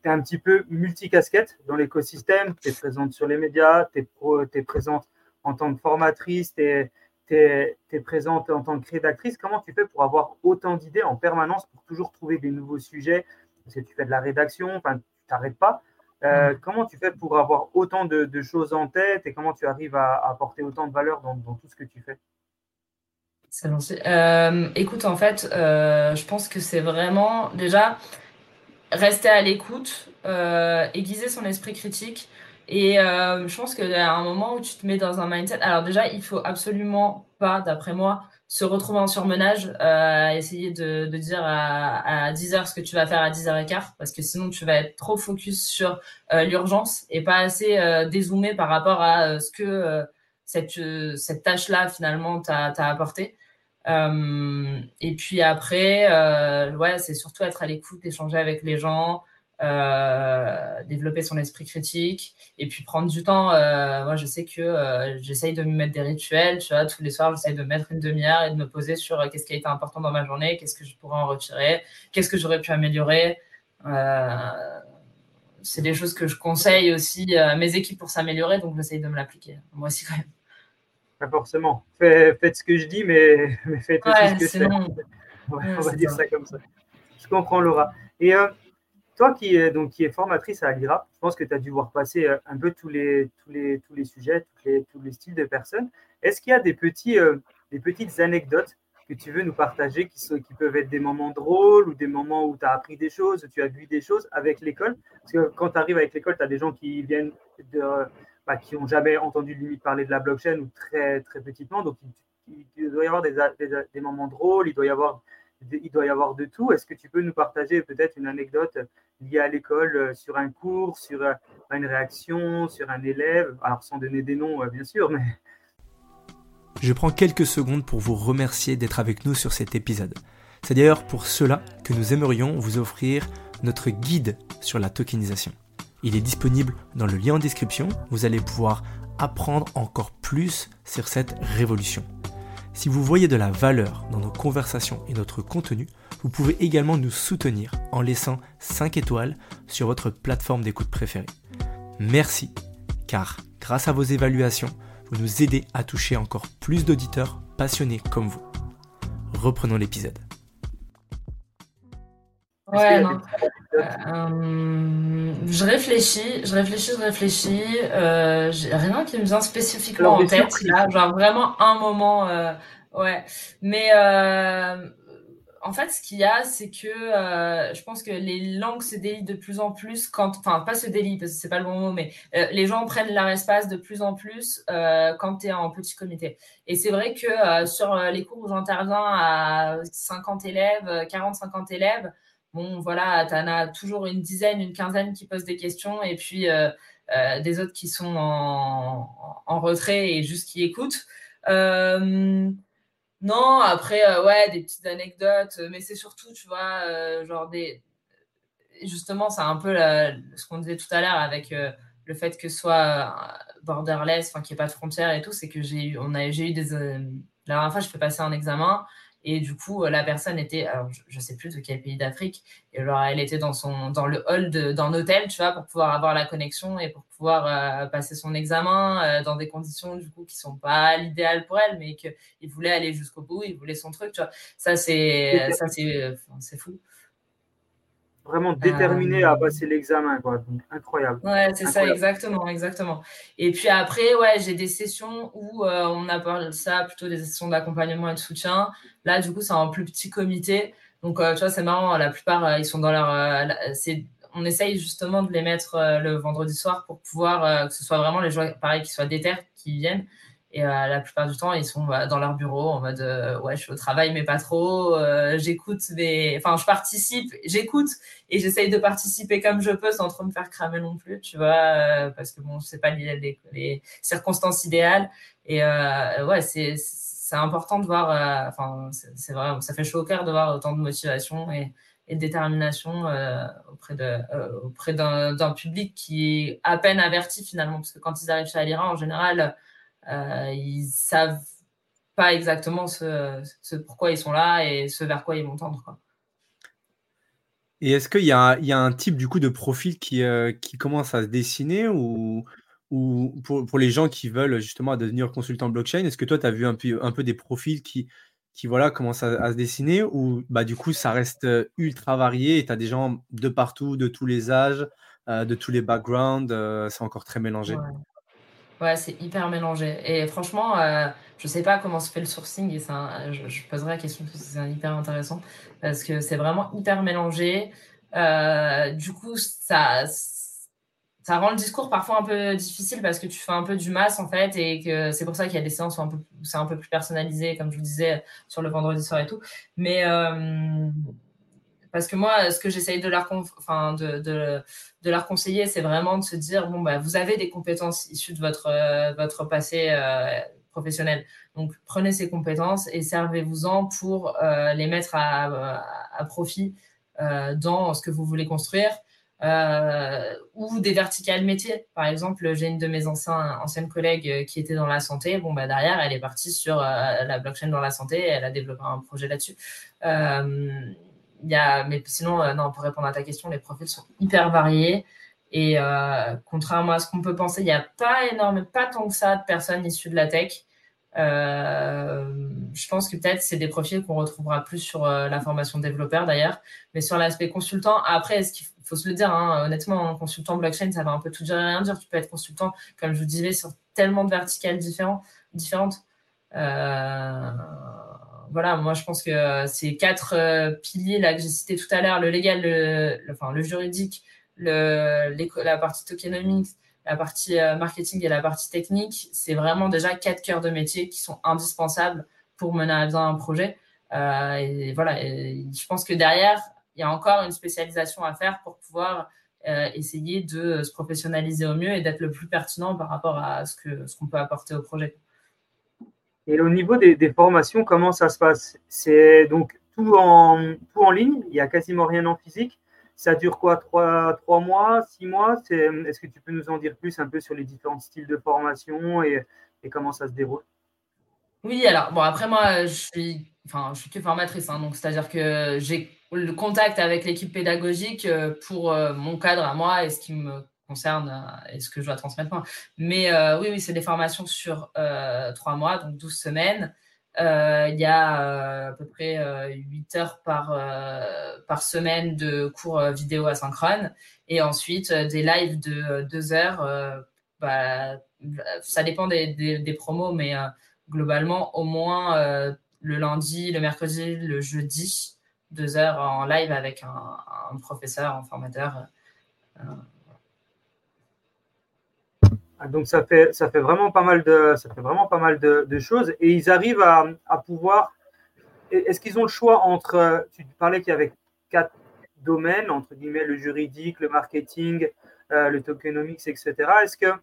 es, un petit peu multicasquette dans l'écosystème. Tu es présente sur les médias, tu es, es, présente en tant que formatrice, tu es, es, présente en tant que rédactrice. Comment tu fais pour avoir autant d'idées en permanence, pour toujours trouver des nouveaux sujets? Parce que tu fais de la rédaction, enfin, tu t'arrêtes pas. Euh, mm. comment tu fais pour avoir autant de, choses en tête et comment tu arrives à, apporter autant de valeur dans, tout ce que tu fais? Euh, écoute, en fait, euh, je pense que c'est vraiment déjà rester à l'écoute, aiguiser son esprit critique. Et je pense qu'il y a un moment où tu te mets dans un mindset. Alors déjà, il faut absolument pas, d'après moi, se retrouver en surmenage, euh, essayer de, de dire à, à 10 heures ce que tu vas faire à 10 h quart, parce que sinon tu vas être trop focus sur euh, l'urgence et pas assez euh, dézoomé par rapport à euh, ce que euh, cette, cette tâche-là finalement t'a apporté. Et puis après, ouais, c'est surtout être à l'écoute, échanger avec les gens, euh, développer son esprit critique et puis prendre du temps. Euh, moi, je sais que euh, j'essaye de me mettre des rituels, tu vois, tous les soirs, j'essaye de mettre une demi-heure et de me poser sur qu'est-ce qui a été important dans ma journée, qu'est-ce que je pourrais en retirer, qu'est-ce que j'aurais pu améliorer. c'est des choses que je conseille aussi à mes équipes pour s'améliorer, donc j'essaye de me l'appliquer. Moi aussi, quand même. Pas forcément. Faites, ce que je dis, mais, mais faites aussi ce que je fais. on va dire ça. comme ça. Je comprends, Laura. Et toi qui es, donc, qui est formatrice à l'IRA, je pense que tu as dû voir passer euh, un peu tous les, tous les, tous les sujets, tous les, tous les styles de personnes. Est-ce qu'il y a des, petits, euh, des petites anecdotes que tu veux nous partager qui, sont, qui peuvent être des moments drôles ou des moments où tu as appris des choses, où tu as vu des choses avec l'école? Parce que quand tu arrives avec l'école, tu as des gens qui viennent de, bah, qui n'ont jamais entendu limite parler de la blockchain ou très, très petitement. Donc, il, doit y avoir des, des, moments drôles, il doit y avoir il doit y avoir de tout. Est-ce que tu peux nous partager peut-être une anecdote liée à l'école euh, sur un cours, sur euh, une réaction, sur un élève? Alors sans donner des noms, euh, bien sûr, mais... Je prends quelques secondes pour vous remercier d'être avec nous sur cet épisode. C'est d'ailleurs pour cela que nous aimerions vous offrir notre guide sur la tokenisation. Il est disponible dans le lien en description. Vous allez pouvoir apprendre encore plus sur cette révolution. Si vous voyez de la valeur dans nos conversations et notre contenu, vous pouvez également nous soutenir en laissant 5 étoiles sur votre plateforme d'écoute préférée. Merci, car grâce à vos évaluations, vous nous aidez à toucher encore plus d'auditeurs passionnés comme vous. Reprenons l'épisode. Ouais, non. Euh, je réfléchis, je réfléchis, je réfléchis. Euh, j'ai rien qui me vient spécifiquement en tête là, genre vraiment un moment. Euh, ouais, mais euh, en fait, ce qu'il y a, c'est que euh, je pense que les langues se délient de plus en plus quand, enfin, pas se délient parce que c'est pas le bon mot, mais les gens prennent leur espace de plus en plus quand tu es en petit comité. Et c'est vrai que sur les cours où j'interviens à 50 élèves, 40-50 élèves bon, voilà, tu en as toujours une dizaine, une quinzaine qui posent des questions et puis euh, euh, des autres qui sont en, retrait et juste qui écoutent. Euh, non, après, ouais, des petites anecdotes, mais c'est surtout, tu vois, genre des. Justement, c'est un peu ce qu'on disait tout à l'heure avec le fait que ce soit borderless, qu'il n'y ait pas de frontières et tout, c'est que j'ai eu, j'ai eu des. la dernière fois, je fais passer un examen et du coup, euh, la personne était, alors je ne sais plus de quel pays d'Afrique, et alors elle était dans, son, dans le hall d'un hôtel, tu vois, pour pouvoir avoir la connexion et pour pouvoir euh, passer son examen euh, dans des conditions, du coup, qui ne sont pas l'idéal pour elle, mais qu'il voulait aller jusqu'au bout, il voulait son truc, tu vois. Ça, c'est c'est fou. Vraiment déterminé à passer l'examen, quoi. incroyable. Ouais, c'est ça, exactement, exactement. Et puis après, ouais, j'ai des sessions où on appelle ça plutôt des sessions d'accompagnement et de soutien. Là, du coup, c'est un plus petit comité. Donc, tu vois, c'est marrant. La plupart, ils sont dans leur. c'est on essaye justement de les mettre euh, le vendredi soir pour pouvoir euh, que ce soit vraiment les joueurs, pareil, qui soient déter, qui viennent. Et euh, la plupart du temps, ils sont bah, dans leur bureau en mode ouais, je suis au travail, mais pas trop. j'écoute des. Enfin, je participe, j'écoute et j'essaye de participer comme je peux sans trop me faire cramer non plus, tu vois, parce que bon, sais pas les, les, circonstances idéales. Et ouais, c'est, c'est important de voir. Enfin, c'est, vrai, ça fait chaud au cœur de voir autant de motivation et, et de détermination euh, auprès, de, euh, auprès d'un, public qui est à peine averti finalement, parce que quand ils arrivent chez Alira, en général, euh, ils savent pas exactement ce, ce, pourquoi ils sont là et ce vers quoi ils vont tendre. Quoi. Et est-ce qu'il y y a un type du coup de profil qui, euh, qui commence à se dessiner ou, ou pour, pour, les gens qui veulent justement devenir consultant blockchain, est-ce que toi tu as vu un peu, un peu des profils qui, qui voilà, commence à, se dessiner ou bah, du coup ça reste euh, ultra varié et tu as des gens de partout, de tous les âges, euh, de tous les backgrounds, euh, c'est encore très mélangé? Ouais, c'est hyper mélangé. Et franchement, je sais pas comment se fait le sourcing et je, je, poserai la question parce que c'est hyper intéressant parce que c'est vraiment hyper mélangé. du coup, ça ça rend le discours parfois un peu difficile parce que tu fais un peu du masse en fait et que c'est pour ça qu'il y a des séances où, un c'est un peu plus personnalisé comme je vous disais sur le vendredi soir et tout mais euh, parce que moi ce que j'essaye de leur enfin de, de, de, leur conseiller c'est vraiment de se dire bon bah vous avez des compétences issues de votre euh, votre passé euh, professionnel donc prenez ces compétences et servez-vous-en pour les mettre à, à profit dans ce que vous voulez construire euh, ou des verticales métiers. Par exemple, j'ai une de mes anciennes collègues euh, qui était dans la santé. Bon, bah, derrière, elle est partie sur euh, la blockchain dans la santé et elle a développé un projet là-dessus. Euh, mais sinon, non, pour répondre à ta question, les profils sont hyper variés. Et contrairement à ce qu'on peut penser, il n'y a pas énorme, pas tant que ça de personnes issues de la tech. Euh, je pense que peut-être c'est des profils qu'on retrouvera plus sur la formation développeur d'ailleurs, mais sur l'aspect consultant. Après, est-ce qu'il faut se le dire, hein, honnêtement, un consultant blockchain, ça va un peu tout dire et rien dire. Tu peux être consultant, comme je vous disais, sur tellement de verticales différents, différentes. Euh, voilà, moi je pense que ces quatre euh, piliers là que j'ai cités tout à l'heure, le légal, le, juridique, la partie tokenomics, la partie euh, marketing et la partie technique, c'est vraiment déjà quatre cœurs de métier qui sont indispensables pour mener à bien un projet. et voilà, je pense que derrière, il y a encore une spécialisation à faire pour pouvoir euh, essayer de se professionnaliser au mieux et d'être le plus pertinent par rapport à ce qu'on ce qu'on peut apporter au projet. Et au niveau des, formations, comment ça se passe? C'est donc tout en, tout en ligne, il n'y a quasiment rien en physique? Ça dure quoi? Trois, trois mois, six mois? Est-ce que tu peux nous en dire plus un peu sur les différents styles de formation et, et comment ça se déroule? Oui, alors bon, après moi, je suis, enfin, je suis que formatrice, hein, donc c'est-à-dire que j'ai le contact avec l'équipe pédagogique euh, pour euh, mon cadre à moi et ce qui me concerne euh, et ce que je dois transmettre moi. Mais oui, oui, c'est des formations sur trois mois, donc 12 semaines. Il y a à peu près 8 heures par, par semaine de cours vidéo asynchrone et ensuite des lives de 2 heures. Bah, ça dépend des, des, promos, mais globalement, au moins le lundi, le mercredi, le jeudi deux heures en live avec un, professeur, un formateur. Euh, donc ça fait, ça fait vraiment pas mal de, ça fait vraiment pas mal de, choses et ils arrivent à, à pouvoir. Est-ce qu'ils ont le choix entre, tu parlais qu'il y avait quatre domaines, entre guillemets, le juridique, le marketing, euh, le tokenomics, etc. Est-ce que,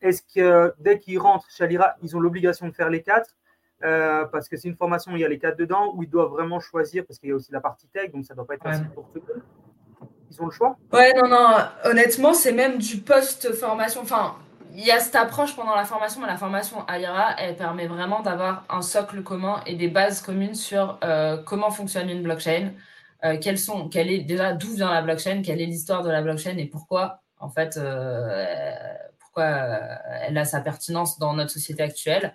est-ce que dès qu'ils rentrent chez Alira, ils ont l'obligation de faire les quatre euh, parce que c'est une formation où il y a les quatre dedans, où ils doivent vraiment choisir, parce qu'il y a aussi la partie tech, donc ça ne doit pas être facile pour tout le monde? Ils ont le choix? Ouais, non, non, honnêtement, c'est même du post-formation. Enfin, il y a cette approche pendant la formation, mais la formation AIRA, elle permet vraiment d'avoir un socle commun et des bases communes sur euh, comment fonctionne une blockchain, euh, sont, quelle est déjà d'où vient la blockchain, quelle est l'histoire de la blockchain et pourquoi, en fait, pourquoi elle a sa pertinence dans notre société actuelle.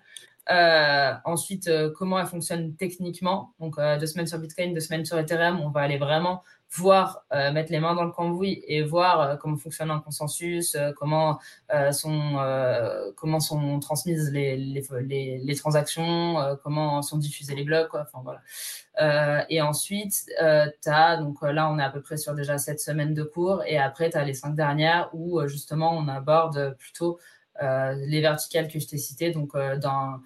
Euh, ensuite, euh, comment elle fonctionne techniquement. Donc, euh, deux semaines sur Bitcoin, deux semaines sur Ethereum, on va aller vraiment voir, mettre les mains dans le cambouis et voir comment fonctionne un consensus, comment, sont, comment sont transmises les, les, les, transactions, comment sont diffusés les blocs. Quoi. Enfin, voilà. et ensuite, tu as, donc là, on est à peu près sur déjà sept semaines de cours. Et après, tu as les cinq dernières où justement, on aborde plutôt les verticales que je t'ai citées. Donc, dans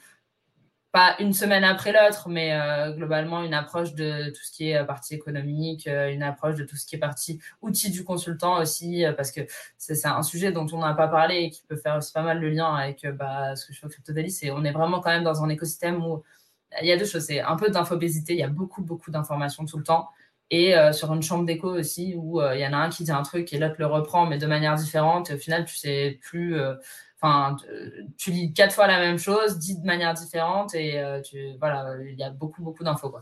pas une semaine après l'autre, mais euh, globalement une approche de tout ce qui est euh, partie économique, euh, une approche de tout ce qui est partie outils du consultant aussi, parce que c'est un sujet dont on n'a pas parlé et qui peut faire aussi pas mal le lien avec bah, ce que je fais au CryptoDaily. C'est on est vraiment quand même dans un écosystème où il y a deux choses. C'est un peu d'infobésité, il y a beaucoup, beaucoup d'informations tout le temps. Et sur une chambre d'écho aussi, où il y en a un qui dit un truc et l'autre le reprend, mais de manière différente. Et au final, tu sais plus Enfin, tu lis quatre fois la même chose, dit de manière différente, et euh, voilà, il y a beaucoup, beaucoup d'infos.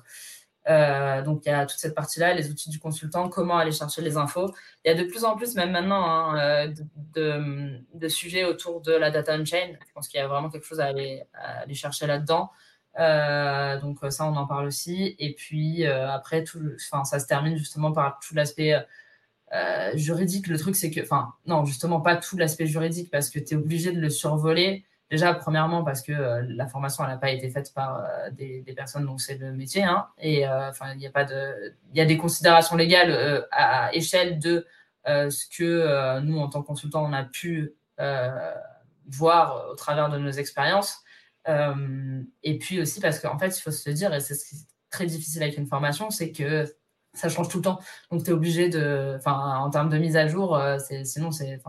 Euh, donc, il y a toute cette partie-là, les outils du consultant, comment aller chercher les infos. Il y a de plus en plus, même maintenant, hein, euh, de, sujets autour de la data on-chain. Je pense qu'il y a vraiment quelque chose à aller, aller chercher là-dedans. donc, ça, on en parle aussi. Et puis, après, tout, ça se termine justement par tout l'aspect euh, juridique, le truc, c'est que, enfin, non, justement, pas tout l'aspect juridique parce que tu es obligé de le survoler. Déjà, premièrement, parce que euh, la formation, elle n'a pas été faite par euh, des, personnes dont c'est le métier. Hein, et enfin, il y a pas de. Il y a des considérations légales à, échelle de ce que nous, en tant que consultants, on a pu voir au travers de nos expériences. et puis aussi parce qu'en fait, il faut se dire, et c'est très difficile avec une formation, c'est que ça change tout le temps. Donc, tu es obligé de. Enfin, en termes de mise à jour, euh, sinon, c'est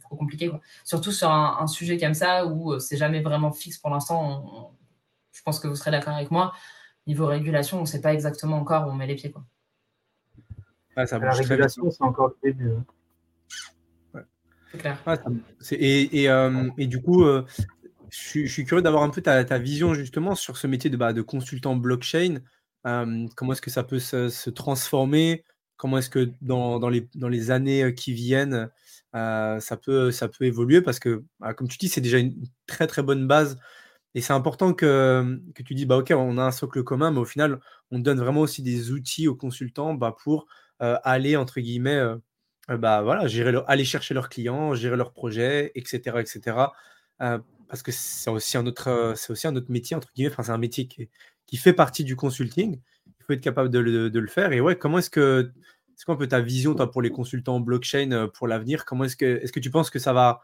trop compliqué. Quoi. Surtout sur un, sujet comme ça où euh, c'est jamais vraiment fixe pour l'instant. Je pense que vous serez d'accord avec moi. Niveau régulation, on ne sait pas exactement encore où on met les pieds. Quoi. la régulation, c'est encore le début. Hein. C'est clair. et, et, euh, et, du coup, je, suis curieux d'avoir un peu ta, ta, vision justement sur ce métier de, bah, de consultant blockchain comment est-ce que ça peut se, transformer? Comment est-ce que dans, dans, les, dans, les, années qui viennent, ça, peut, ça peut évoluer? Parce que, bah, comme tu dis, c'est déjà une très très bonne base. Et c'est important que, que, tu dis, bah, OK, on a un socle commun, mais au final, on donne vraiment aussi des outils aux consultants bah, pour aller, entre guillemets, bah, voilà, gérer aller chercher leurs clients, gérer leurs projets, etc. etc. parce que c'est aussi, un autre, c'est aussi un autre métier, entre guillemets. Enfin, c'est un métier qui est, fait partie du consulting. Il faut être capable de le, faire. Et ouais, comment est-ce que c'est quoi un peu ta vision toi, pour les consultants blockchain euh, pour l'avenir? Comment est-ce que est-ce que tu penses que ça va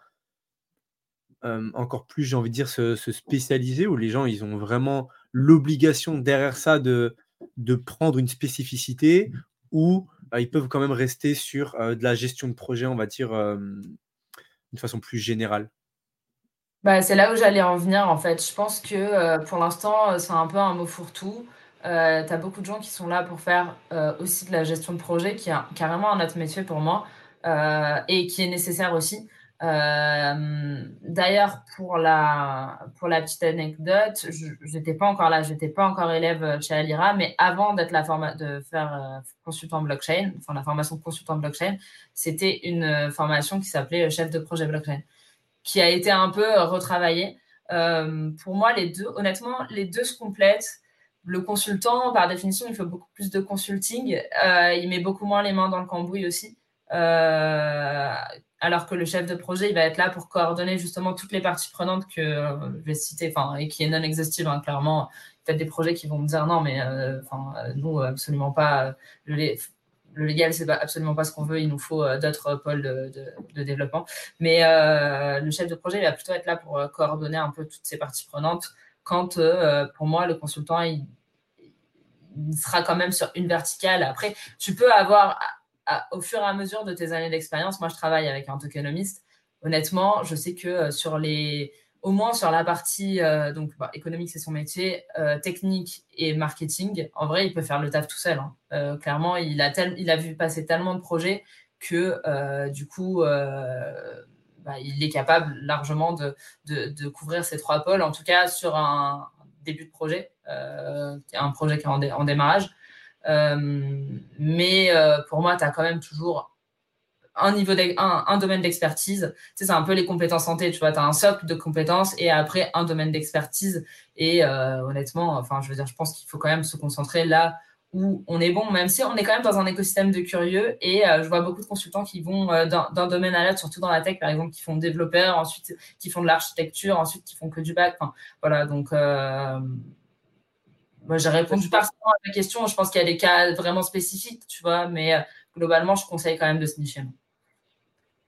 euh, encore plus, j'ai envie de dire, se, spécialiser ou les gens ils ont vraiment l'obligation derrière ça de, de prendre une spécificité ou bah, ils peuvent quand même rester sur euh, de la gestion de projet, on va dire, d'une façon plus générale? Bah, c'est là où j'allais en venir en fait. Je pense que euh, pour l'instant, euh, c'est un peu un mot fourre-tout. Euh, tu as beaucoup de gens qui sont là pour faire aussi de la gestion de projet, qui est carrément un autre métier pour moi et qui est nécessaire aussi. D'ailleurs, pour la, pour la petite anecdote, je n'étais pas encore là, j'étais pas encore élève chez Alira, mais avant d'être la forma de faire consultant blockchain, enfin la formation consultant blockchain, c'était une formation qui s'appelait chef de projet blockchain qui a été un peu euh, retravaillé. Euh, pour moi, les deux, honnêtement, les deux se complètent. Le consultant, par définition, il fait beaucoup plus de consulting. Euh, il met beaucoup moins les mains dans le cambouis aussi. alors que le chef de projet, il va être là pour coordonner justement toutes les parties prenantes que je vais citer, enfin, et qui est non exhaustive, hein, clairement. Peut-être des projets qui vont me dire non, mais enfin, nous, absolument pas. Le légal, c'est absolument pas ce qu'on veut. Il nous faut euh, d'autres pôles de, développement. Mais euh, le chef de projet, il va plutôt être là pour euh, coordonner un peu toutes ces parties prenantes. Quand, pour moi, le consultant, il, sera quand même sur une verticale. Après, tu peux avoir, au fur et à mesure de tes années d'expérience, moi, je travaille avec un tokenomiste. Honnêtement, je sais que sur les au moins sur la partie euh, donc bah, économique, c'est son métier, euh, technique et marketing. En vrai, il peut faire le taf tout seul. Hein. Euh, clairement, il a, vu passer tellement de projets que du coup, bah, il est capable largement de, couvrir ces trois pôles, en tout cas sur un début de projet, un projet qui est en, en démarrage. mais pour moi, tu as quand même toujours un niveau un, domaine d'expertise. Tu sais, c'est un peu les compétences santé, tu vois, tu as un socle de compétences et après un domaine d'expertise. Et euh, honnêtement, enfin, je veux dire, je pense qu'il faut quand même se concentrer là où on est bon, même si on est quand même dans un écosystème de curieux. Et euh, je vois beaucoup de consultants qui vont euh, d'un domaine à l'autre, surtout dans la tech, par exemple, qui font développeur, ensuite qui font de l'architecture, ensuite qui font que du bac. Enfin, voilà, donc moi, j'ai répondu partiellement à ta question. Je pense qu'il y a des cas vraiment spécifiques, tu vois, mais globalement, je conseille quand même de se nicher.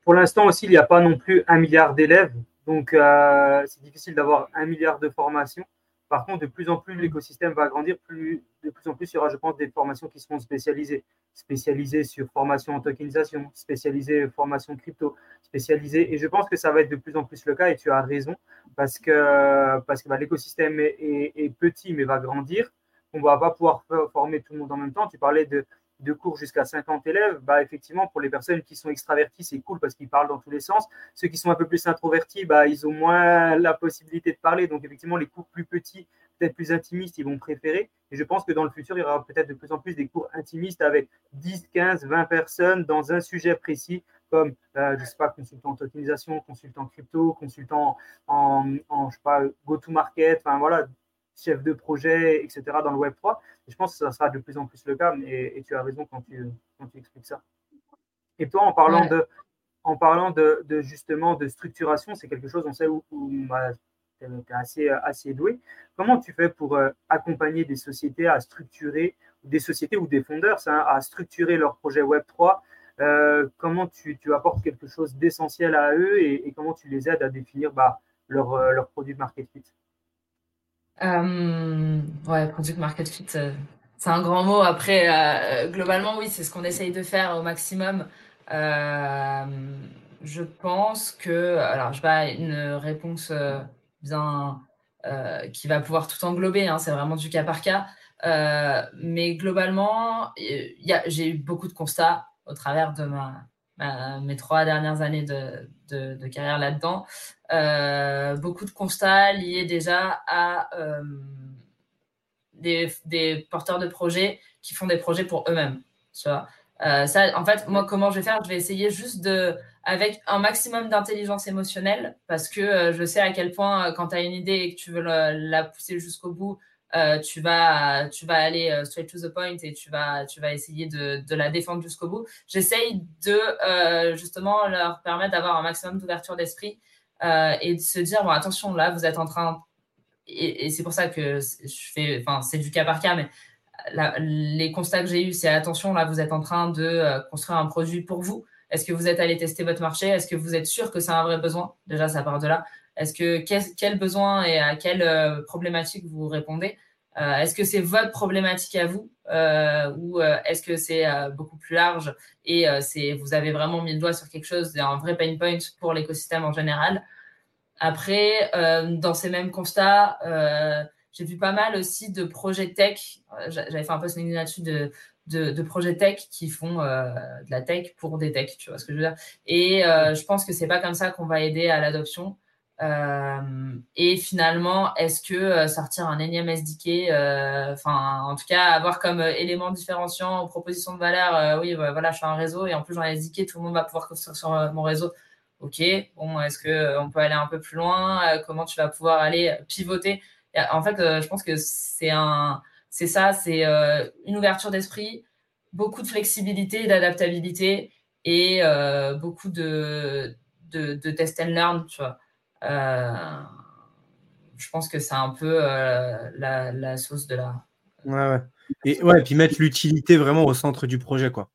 Pour l'instant aussi, il n'y a pas non plus un milliard d'élèves, donc euh, c'est difficile d'avoir un milliard de formations. Par contre, de plus en plus, l'écosystème va grandir, plus, de plus en plus, il y aura, je pense, des formations qui seront spécialisées. Spécialisées sur formation en tokenisation, spécialisées formation crypto, spécialisées. Et je pense que ça va être de plus en plus le cas, et tu as raison, parce que, parce que bah, l'écosystème est, est, petit, mais va grandir. On ne va pas pouvoir former tout le monde en même temps. Tu parlais de, de cours jusqu'à 50 élèves, bah, effectivement, pour les personnes qui sont extraverties, c'est cool parce qu'ils parlent dans tous les sens. Ceux qui sont un peu plus introvertis, bah, ils ont moins la possibilité de parler. Donc, effectivement, les cours plus petits, peut-être plus intimistes, ils vont préférer. Et je pense que dans le futur, il y aura peut-être de plus en plus des cours intimistes avec 10, 15, 20 personnes dans un sujet précis, comme, euh, je sais pas, consultant en tokenisation, consultant crypto, consultant en, en je sais pas, go-to-market, enfin voilà, chef de projet, etc. dans le Web 3. je pense que ça sera de plus en plus le cas, et, tu as raison quand tu, quand tu expliques ça. Et toi, en parlant, de, en parlant de, justement de structuration, c'est quelque chose, on sait où, bah, tu es assez, assez doué. Comment tu fais pour euh, accompagner des sociétés à structurer, des sociétés ou des fondeurs à structurer leur projet Web 3 euh, comment tu, tu, apportes quelque chose d'essentiel à eux et, comment tu les aides à définir bah, leur, euh, leur produit de market fit? Euh, ouais, product market fit, euh, c'est un grand mot. Après, euh, globalement, oui, c'est ce qu'on essaye de faire au maximum. Euh, je pense que, alors, je pas une réponse bien qui va pouvoir tout englober. Hein, c'est vraiment du cas par cas. mais globalement, j'ai eu beaucoup de constats au travers de ma, mes trois dernières années de, de, carrière là-dedans. Euh, beaucoup de constats liés déjà à euh, des, des, porteurs de projets qui font des projets pour eux-mêmes. Euh, ça, en fait, moi, comment je vais faire? Je vais essayer juste de, avec un maximum d'intelligence émotionnelle, parce que je sais à quel point, quand tu as une idée et que tu veux la pousser jusqu'au bout, euh, tu, vas, tu vas aller euh, straight to the point et tu vas, tu vas essayer de, la défendre jusqu'au bout. J'essaye de euh, justement leur permettre d'avoir un maximum d'ouverture d'esprit et de se dire bon, attention, là, vous êtes en train. Et, c'est pour ça que je fais, enfin, c'est du cas par cas, mais les constats que j'ai eus, c'est attention, là, vous êtes en train de construire un produit pour vous. Est-ce que vous êtes allé tester votre marché? Est-ce que vous êtes sûr que c'est un vrai besoin? Déjà, ça part de là. Est-ce que quel, besoin et à quelle euh, problématique vous répondez? Euh, Est-ce que c'est votre problématique à vous euh, ou est-ce que c'est beaucoup plus large et c'est vous avez vraiment mis le doigt sur quelque chose, un vrai pain point pour l'écosystème en général? Après, dans ces mêmes constats, j'ai vu pas mal aussi de projets tech. J'avais fait un post là-dessus de, de, projets tech qui font de la tech pour des tech, tu vois ce que je veux dire? Et je pense que c'est pas comme ça qu'on va aider à l'adoption. Euh, et finalement, est-ce que euh, sortir un énième SDK, euh, enfin, en tout cas, avoir comme élément différenciant proposition de valeur, oui, voilà, je fais un réseau et en plus, j'en ai SDK, tout le monde va pouvoir construire sur mon réseau. Ok, bon, est-ce que on peut aller un peu plus loin Comment tu vas pouvoir aller pivoter? En fait, je pense que c'est un, c'est ça, c'est une ouverture d'esprit, beaucoup de flexibilité, d'adaptabilité et beaucoup de, de, de test and learn, tu vois. Euh, je pense que c'est un peu euh, la, sauce de la. Ouais, ouais. Et, ouais, puis mettre l'utilité vraiment au centre du projet, quoi.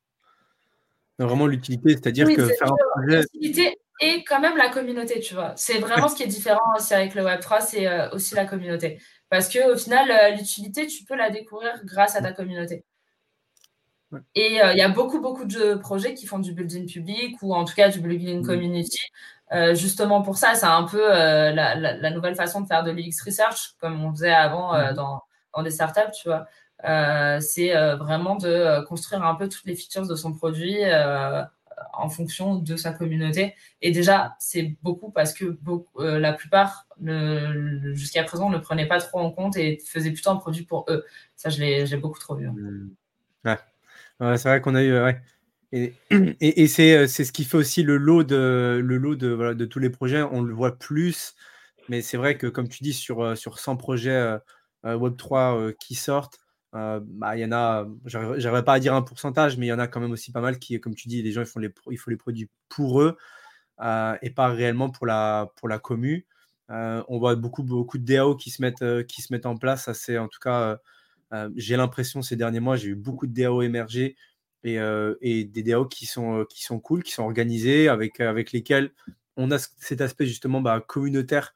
Vraiment l'utilité, c'est-à-dire que faire un projet. L'utilité et quand même la communauté, tu vois. C'est vraiment ce qui est différent aussi avec le Web3, c'est euh, aussi la communauté. Parce que au final, l'utilité, tu peux la découvrir grâce à ta communauté. Et il y a beaucoup, beaucoup de projets qui font du building public ou en tout cas du building mmh. community euh, justement pour ça, c'est un peu euh, la, nouvelle façon de faire de l'UX research, comme on faisait avant euh, mhm. dans, dans, des startups, tu vois. c'est vraiment de construire un peu toutes les features de son produit en fonction de sa communauté. Et déjà, c'est beaucoup parce que la plupart, jusqu'à présent, ne prenaient pas trop en compte et faisaient plutôt un produit pour eux. Ça, je l'ai beaucoup trop vu. Hein. Ouais. c'est vrai qu'on a eu. Ouais Et, et, c'est ce qui fait aussi le lot de, tous les projets. On le voit plus, mais c'est vrai que, comme tu dis, sur, sur 100 projets Web3 qui sortent, bah, il y en a, j'arriverai pas à dire un pourcentage, mais il y en a quand même aussi pas mal qui, comme tu dis, les gens ils font les, produits pour eux et pas réellement pour la, pour commu. on voit beaucoup, de DAO qui se mettent, en place. C'est en tout cas, j'ai l'impression ces derniers mois, j'ai eu beaucoup de DAO émerger et, et, des DAO qui sont, qui sont cool, qui sont organisés, avec, avec lesquels on a cet aspect justement bah, communautaire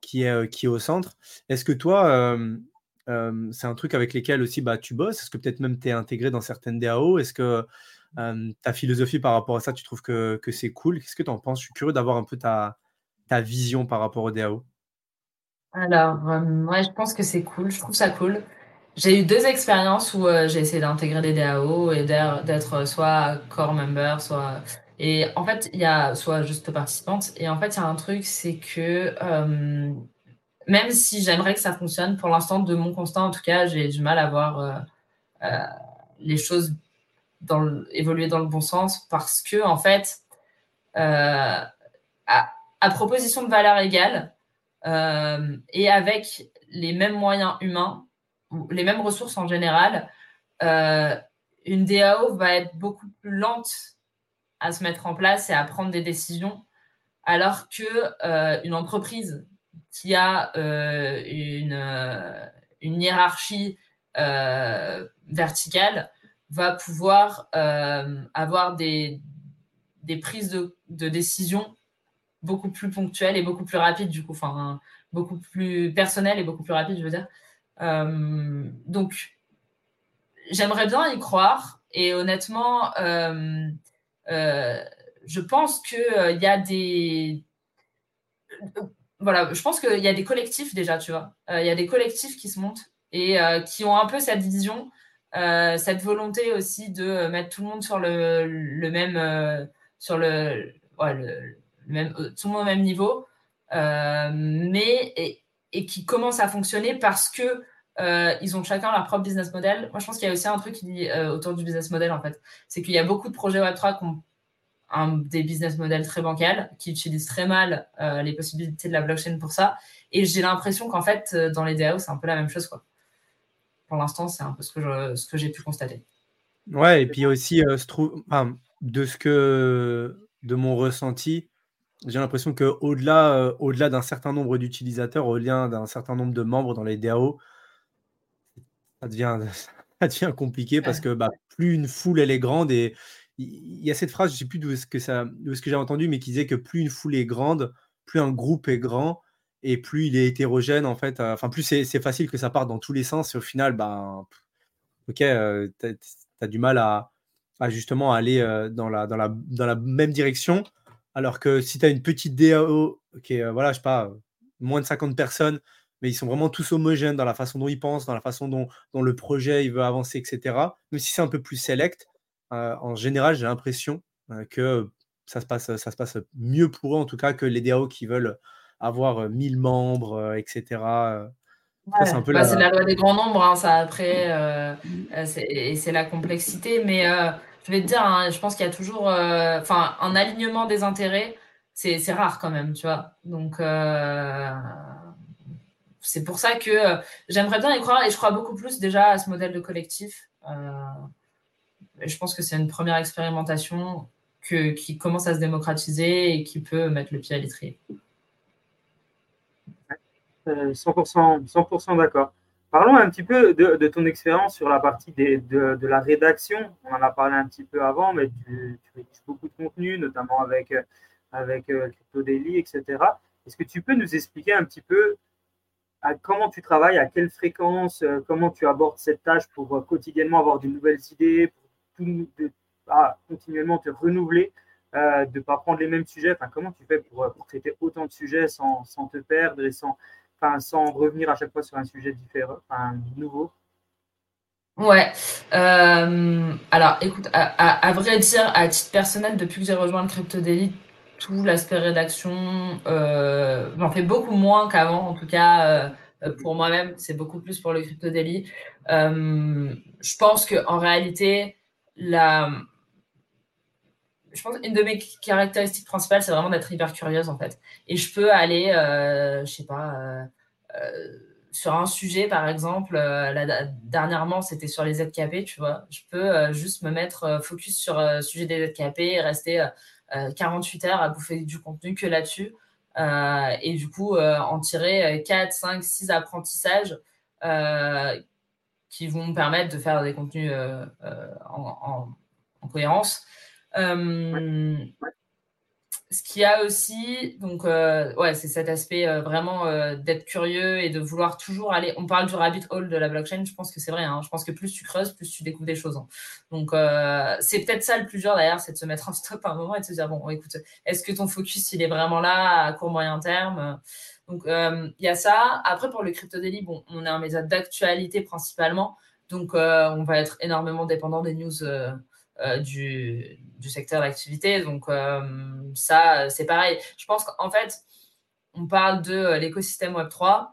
qui est, qui est au centre. Est-ce que toi, c'est un truc avec lesquels aussi bah, tu bosses? Est-ce que peut-être même tu es intégré dans certaines DAO Est-ce que ta philosophie par rapport à ça, tu trouves que, c'est cool? Qu'est-ce que tu en penses? Je suis curieux d'avoir un peu ta, vision par rapport aux DAO. Alors, moi, je pense que c'est cool. Je trouve ça cool. J'ai eu deux expériences où j'ai essayé d'intégrer des DAO et d'être soit core member, soit. Et en fait, il y a soit juste participante. Et en fait, il y a un truc, c'est que même si j'aimerais que ça fonctionne, pour l'instant, de mon constat, en tout cas, j'ai du mal à voir euh, euh, les choses évoluer dans le bon sens parce que, en fait, euh, à, proposition de valeur égale et avec les mêmes moyens humains, les mêmes ressources en général, une DAO va être beaucoup plus lente à se mettre en place et à prendre des décisions, alors que une entreprise qui a euh, une, euh, une, hiérarchie euh, verticale va pouvoir avoir des, des prises de, de, décision beaucoup plus ponctuelles et beaucoup plus rapides, du coup, enfin, beaucoup plus personnelles et beaucoup plus rapides, je veux dire. Donc, j'aimerais bien y croire et honnêtement, je pense qu'il il y a des voilà, je pense qu'il y a des collectifs déjà, tu vois. Euh, il y a des collectifs qui se montent et euh, qui ont un peu cette vision, euh, cette volonté aussi de mettre tout le monde sur le, même, sur le, tout le monde au même niveau, mais et, et, qui commencent à fonctionner parce que ils ont chacun leur propre business model. Moi, je pense qu'il y a aussi un truc qui, autour du business model en fait, c'est qu'il y a beaucoup de projets Web3 qui ont des business models très bancals qui utilisent très mal euh, les possibilités de la blockchain pour ça. Et j'ai l'impression qu'en fait, euh, dans les DAO, c'est un peu la même chose. Quoi. Pour l'instant, c'est un peu ce que, j'ai pu constater. Ouais, et puis aussi, euh, de ce que de mon ressenti, j'ai l'impression qu'au-delà au-delà d'un certain nombre d'utilisateurs, au-delà d'un certain nombre de membres dans les DAO, ça devient, ça devient compliqué parce que bah, plus une foule elle est grande et il y a cette phrase, je ne sais plus d'où est-ce que, ça, ce que j'ai entendu, mais qui disait que plus une foule est grande, plus un groupe est grand et plus il est hétérogène en fait. Euh, enfin, plus c'est, facile que ça parte dans tous les sens et au final, ben, ok, euh, tu as, du mal à, justement aller euh, dans, la, dans, la, dans la même direction. Alors que si tu as une petite DAO, ok, voilà, je sais pas, moins de 50 personnes, mais ils sont vraiment tous homogènes dans la façon dont ils pensent, dans la façon dont, dont le projet il veut avancer, etc. Même si c'est un peu plus select, euh, en général, j'ai l'impression euh, que ça se, passe, ça se passe mieux pour eux, en tout cas, que les DAO qui veulent avoir 1000 euh, membres, etc. c'est bah, la... la... loi des grands nombres, hein, ça après, et c'est la complexité. Mais je vais te dire, hein, je pense qu'il y a toujours, enfin, un alignement des intérêts, c'est rare quand même, tu vois. Donc, c'est pour ça que j'aimerais bien y croire, et je crois beaucoup plus déjà à ce modèle de collectif je pense que c'est une première expérimentation qui commence à se démocratiser et qui peut mettre le pied à l'étrier. 100%, 100 d'accord. Parlons un petit peu de, ton expérience sur la partie de, la rédaction. On en a parlé un petit peu avant, mais tu, tu rédiges beaucoup de contenu, notamment avec, avec euh, Crypto Daily, etc. Est-ce que tu peux nous expliquer un petit peu comment tu travailles, à quelle fréquence, euh, comment tu abordes cette tâche pour euh, quotidiennement avoir de nouvelles idées, de continuellement te renouveler, euh, de ne pas prendre les mêmes sujets. Enfin, comment tu fais pour, pour traiter autant de sujets sans, sans te perdre et sans, enfin, sans revenir à chaque fois sur un sujet différent, nouveau? Ouais. Alors, écoute, à, vrai dire, à titre personnel, depuis que j'ai rejoint le Crypto tout l'aspect rédaction euh, m'en fait beaucoup moins qu'avant, en tout cas euh, pour moi-même. C'est beaucoup plus pour le Crypto Daily. je pense qu'en réalité, la, je pense une de mes caractéristiques principales, c'est vraiment d'être hyper curieuse en fait. Et je peux aller, je sais pas, sur un sujet par exemple, dernièrement c'était sur les ZKP, tu vois. Je peux juste me mettre focus sur le sujet des ZKP et rester 48 heures à bouffer du contenu que là-dessus. et du coup, en tirer 4, 5, 6 apprentissages qui vont me permettre de faire des contenus en, en, cohérence. Euh, ce qu'il y a aussi, donc, euh, ouais, c'est cet aspect euh, vraiment d'être curieux et de vouloir toujours aller. On parle du rabbit hole de la blockchain, je pense que c'est vrai. Hein. je pense que plus tu creuses, plus tu découvres des choses. Hein. Donc, c'est peut-être ça le plus dur d'ailleurs, c'est de se mettre en stop à un moment et de se dire bon, écoute, est-ce que ton focus il est vraiment là à court moyen terme? Donc, il y a ça. Après, pour le crypto daily, bon, on est un média d'actualité principalement, donc on va être énormément dépendant des news euh, du, du, secteur d'activité. Donc euh, ça, c'est pareil. Je pense qu'en fait, on parle de euh, l'écosystème Web3.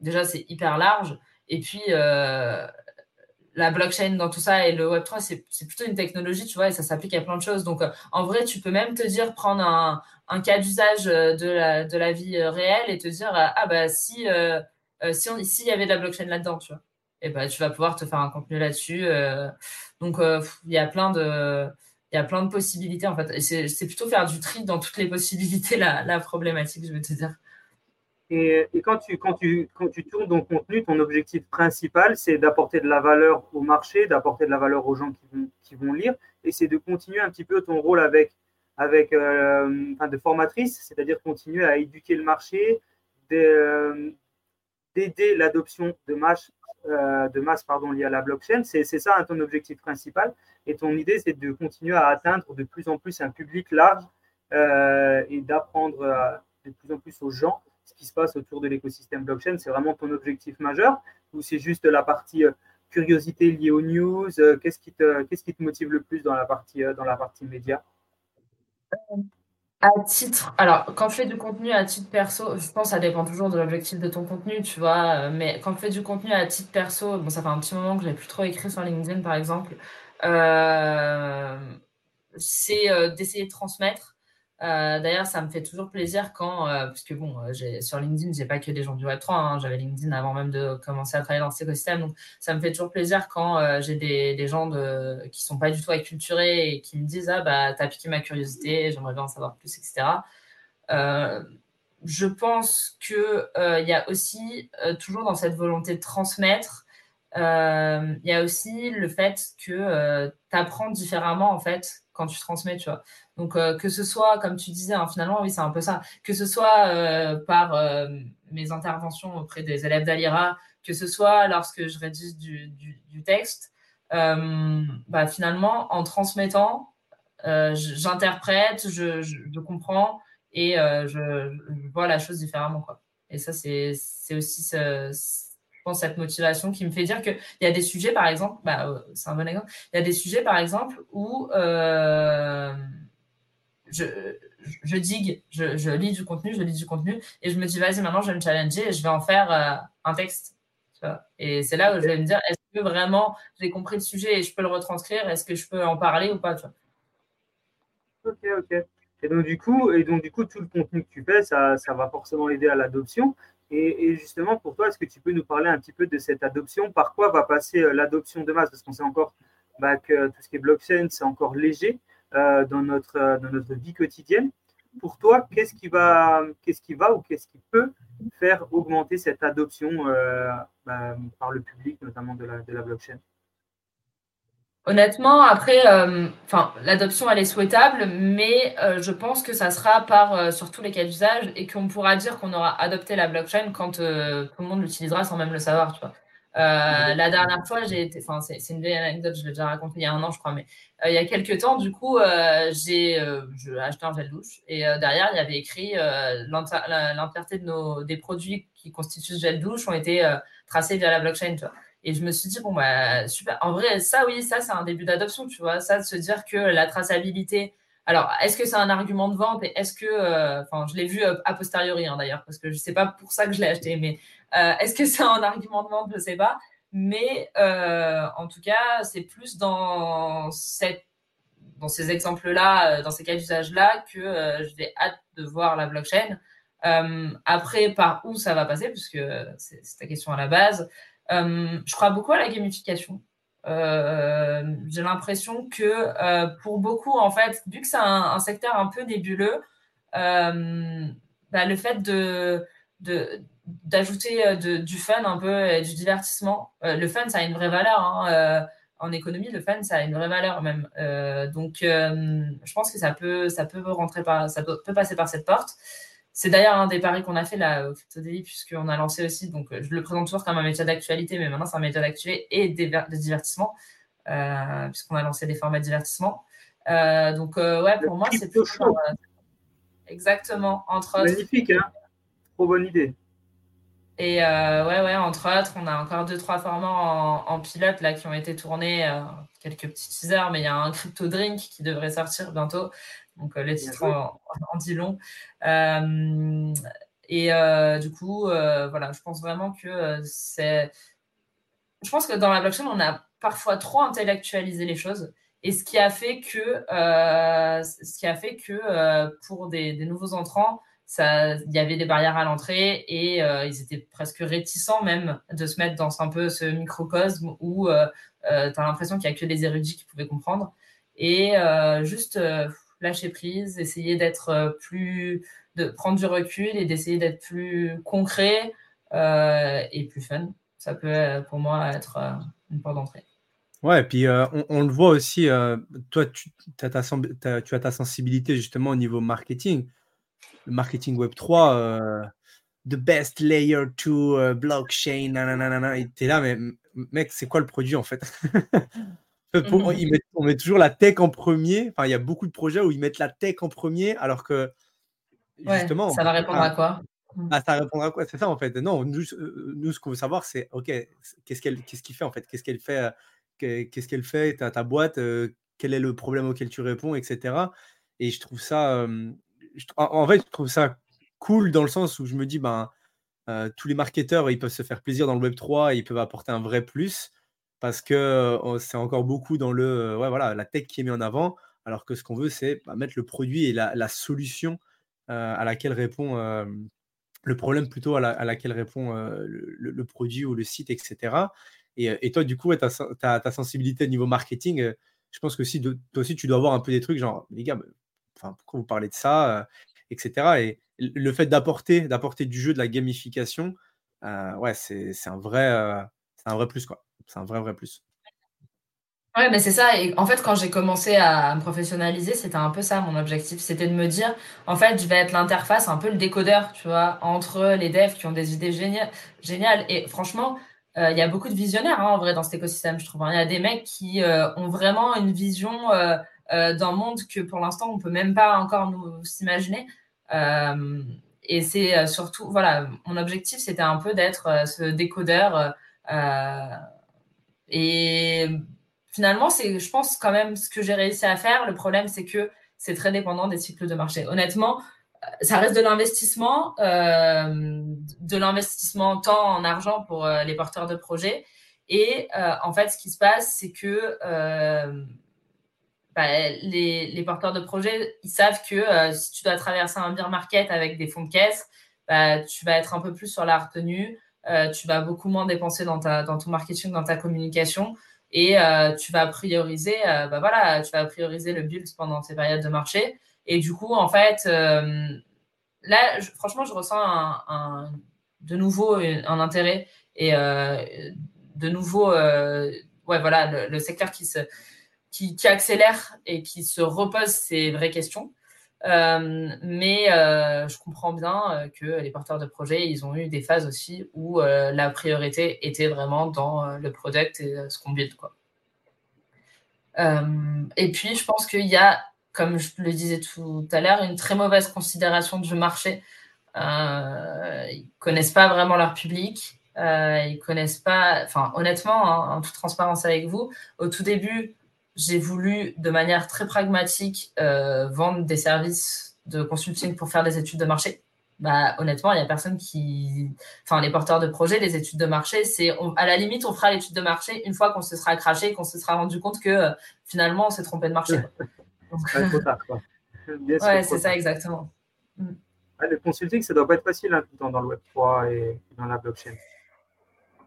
Déjà, c'est hyper large. Et puis, la blockchain dans tout ça et le Web3, c'est plutôt une technologie, tu vois, et ça s'applique à plein de choses. Donc, en vrai, tu peux même te dire, prendre un, un cas d'usage de la, de la vie réelle et te dire, ah bah si, si s'il y avait de la blockchain là-dedans, tu vois, et bah, tu vas pouvoir te faire un contenu là-dessus. Donc, euh, il y a plein de y a plein de possibilités en fait. c'est plutôt faire du tri dans toutes les possibilités la, la problématique, je veux te dire. Et, et, quand, tu, quand, tu, quand tu tournes ton contenu, ton objectif principal, c'est d'apporter de la valeur au marché, d'apporter de la valeur aux gens qui vont, qui vont lire, et c'est de continuer un petit peu ton rôle avec, avec euh, de formatrice, c'est-à-dire continuer à éduquer le marché, euh, d'aider l'adoption de masse, euh, de masse pardon, liée à la blockchain. C'est ça ton objectif principal. Et ton idée, c'est de continuer à atteindre de plus en plus un public large euh, et d'apprendre de plus en plus aux gens ce qui se passe autour de l'écosystème blockchain. C'est vraiment ton objectif majeur ou c'est juste la partie euh, curiosité liée aux news Qu'est-ce qui, te, qu'est-ce qui te motive le plus dans la partie, dans la partie média? À titre, alors quand tu fais du contenu à titre perso, je pense que ça dépend toujours de l'objectif de ton contenu, tu vois, euh, mais quand tu fais du contenu à titre perso, bon, ça fait un petit moment que je n'ai plus trop écrit sur LinkedIn par exemple, euh, c'est euh, d'essayer de transmettre euh, d'ailleurs, ça me fait toujours plaisir quand, euh, puisque bon, euh, sur LinkedIn, j'ai pas que des gens du Web3, hein, j'avais LinkedIn avant même de commencer à travailler dans cet écosystème, donc ça me fait toujours plaisir quand j'ai des, des, gens de, qui sont pas du tout acculturés et qui me disent ah bah t'as piqué ma curiosité, j'aimerais bien en savoir plus, etc. je pense que il y a aussi toujours dans cette volonté de transmettre, il y a aussi le fait que tu apprends différemment en fait quand tu transmets, tu vois. Donc, euh, que ce soit, comme tu disais, hein, finalement, oui, c'est un peu ça, que ce soit euh, par euh, mes interventions auprès des élèves d'Alira, que ce soit lorsque je rédige du, du, texte, bah, finalement, en transmettant, j'interprète, je, je, comprends et je, vois la chose différemment. Quoi. Et ça, c'est aussi, ce, je pense, cette motivation qui me fait dire qu'il y a des sujets, par exemple, bah, c'est un bon exemple, il y a des sujets, par exemple, où je, je digue, je, lis du contenu, je lis du contenu, et je me dis, vas-y, maintenant, je vais me challenger et je vais en faire euh, un texte. et c'est là où je vais me dire, est-ce que vraiment j'ai compris le sujet et je peux le retranscrire? Est-ce que je peux en parler ou pas Ok, ok. Et donc, du coup, et donc, du coup, tout le contenu que tu fais, ça, ça va forcément aider à l'adoption. Et, justement, pour toi, est-ce que tu peux nous parler un petit peu de cette adoption? Par quoi va passer euh, l'adoption de masse? Parce qu'on sait encore bah, que tout ce qui est blockchain, c'est encore léger. Euh, dans, notre, euh, dans notre vie quotidienne. Pour toi, qu'est-ce qui va, qu'est-ce qui va ou qu'est-ce qui peut faire augmenter cette adoption euh, bah, par le public, notamment de la, de la blockchain? Honnêtement, après, l'adoption elle est souhaitable, mais je pense que ça sera par sur tous les cas d'usage et qu'on pourra dire qu'on aura adopté la blockchain quand tout le monde l'utilisera sans même le savoir, tu vois. Euh, la dernière fois, j'ai été, enfin, c'est une vieille anecdote, je l'ai déjà raconté il y a un an, je crois, mais euh, il y a quelques temps, du coup, euh, j'ai acheté un gel douche et derrière, il y avait écrit l'entièreté de nos, des produits qui constituent ce gel douche ont été tracés via la blockchain, tu vois. Et je me suis dit, bon, bah, super. En vrai, ça, oui, ça, c'est un début d'adoption, tu vois. Ça, de se dire que la traçabilité, alors, est-ce que c'est un argument de vente et est-ce que, enfin, je l'ai vu a posteriori hein, d'ailleurs, parce que je sais pas pour ça que je l'ai acheté, mais est-ce que c'est un argument de vente Je ne sais pas. Mais euh, en tout cas, c'est plus dans ces exemples-là, dans ces cas d'usage-là, que j'ai hâte de voir la blockchain. après, par où ça va passer, puisque c'est ta question à la base, je crois beaucoup à la gamification. j'ai l'impression que pour beaucoup, en fait, vu que c'est un, secteur un peu nébuleux, bah, le fait de, d'ajouter euh, du fun un peu et du divertissement. Euh, le fun, ça a une vraie valeur. Hein, euh, en économie, le fun, ça a une vraie valeur même. donc, je pense que ça peut, ça peut rentrer par, ça peut, passer par cette porte. C'est d'ailleurs un des paris qu'on a fait là au Crypto Daily, puisqu'on a lancé aussi, donc je le présente toujours comme un métier d'actualité, mais maintenant c'est un métier d'actualité et de divertissement, puisqu'on a lancé des formats de divertissement. donc, ouais, pour moi, c'est plus. exactement, entre. Magnifique, hein? Trop bonne idée. Et euh, ouais, ouais, entre autres, on a encore deux, trois formats en, pilote là, qui ont été tournés, euh, quelques petits teasers, mais il y a un crypto drink qui devrait sortir bientôt. Donc, euh, le titre en, dit long. et du coup, voilà, je pense vraiment que c'est. Je pense que dans la blockchain, on a parfois trop intellectualisé les choses. Et ce qui a fait que, ce qui a fait que pour des, des nouveaux entrants, il y avait des barrières à l'entrée et euh, ils étaient presque réticents même de se mettre dans un peu ce microcosme où euh, euh, tu as l'impression qu'il n'y a que des érudits qui pouvaient comprendre. Et juste lâcher prise, essayer d'être plus, de prendre du recul et d'essayer d'être plus concret et plus fun. Ça peut pour moi être une porte d'entrée. Ouais, et puis on, le voit aussi, toi, tu as ta sensibilité justement au niveau marketing le marketing Web 3, euh, the best layer to euh, blockchain, nanana, et t'es là, mais mec, c'est quoi le produit en fait? Pour. On met toujours la tech en premier. Enfin, il y a beaucoup de projets où ils mettent la tech en premier, alors que justement. ça va répondre à quoi? ah, ça répondra à quoi? C'est ça en fait. Non, nous, euh, nous ce qu'on veut savoir, c'est OK, qu'est-ce qu'elle qu'est-ce qu'il fait en fait? Qu'est-ce qu'elle fait Qu'est-ce qu'elle fait ta, ta boîte Quel est le problème auquel tu réponds, etc. Et je trouve ça, en, fait, je trouve ça cool dans le sens où je me dis, ben, euh, tous les marketeurs, ils peuvent se faire plaisir dans le Web 3 et ils peuvent apporter un vrai plus parce que oh, c'est encore beaucoup dans le, euh, voilà, la tech qui est mise en avant, alors que ce qu'on veut, c'est bah, mettre le produit et la, solution euh, à laquelle répond le problème plutôt à, laquelle répond le, produit ou le site, etc. Et, toi, du coup, ta, ta, sensibilité au niveau marketing, je pense que si toi aussi, tu dois avoir un peu des trucs genre, les gars, enfin, pourquoi vous parlez de ça, euh, etc. Et le fait d'apporter, d'apporter du jeu, de la gamification, euh, ouais, c'est un vrai, euh, c'est un vrai plus quoi. C'est un vrai vrai plus. Ouais, mais c'est ça. Et en fait, quand j'ai commencé à me professionnaliser, c'était un peu ça mon objectif. C'était de me dire, en fait, je vais être l'interface, un peu le décodeur, tu vois, entre les devs qui ont des idées géniales. Et franchement, il y a beaucoup de visionnaires, hein, en vrai, dans cet écosystème, je trouve. Hein. Il y a des mecs qui ont vraiment une vision euh, d'un monde que pour l'instant on peut même pas encore nous s'imaginer. Euh, et c'est euh, surtout, voilà, mon objectif c'était un peu d'être ce décodeur. et finalement, c'est, je pense quand même ce que j'ai réussi à faire. Le problème, c'est que c'est très dépendant des cycles de marché. Honnêtement, ça reste de l'investissement, de l'investissement tant en argent pour les porteurs de projets. Et en fait, ce qui se passe, c'est que bah, les, porteurs de projets, ils savent que euh, si tu dois traverser un beer market avec des fonds de caisse, bah, tu vas être un peu plus sur la retenue, euh, tu vas beaucoup moins dépenser dans, ta, dans ton marketing, dans ta communication, et euh, tu vas prioriser, bah, voilà, tu vas prioriser le build pendant ces périodes de marché. Et du coup, en fait, là, franchement, je ressens de nouveau un, intérêt et de nouveau, ouais, voilà, le secteur qui se qui, accélère et qui se repose ces vraies questions. Euh, mais euh, je comprends bien euh, que les porteurs de projets, ils ont eu des phases aussi où la priorité était vraiment dans le product et ce qu'on build. Quoi. et puis, je pense qu'il y a, comme je le disais tout à l'heure, une très mauvaise considération du marché. ils connaissent pas vraiment leur public. ils connaissent pas, enfin honnêtement, hein, en toute transparence avec vous, au tout début, j'ai voulu, de manière très pragmatique, euh, vendre des services de consulting pour faire des études de marché. Bah, honnêtement, il n'y a personne qui. Enfin, les porteurs de projets, les études de marché, c'est. À la limite, on fera l'étude de marché une fois qu'on se sera craché, qu'on se sera rendu compte que euh, finalement, on s'est trompé de marché. c'est trop tard. Quoi. ouais, c'est ça, exactement. Mm. le consulting, ça doit pas être facile hein, tout le temps dans le Web3 et dans la blockchain.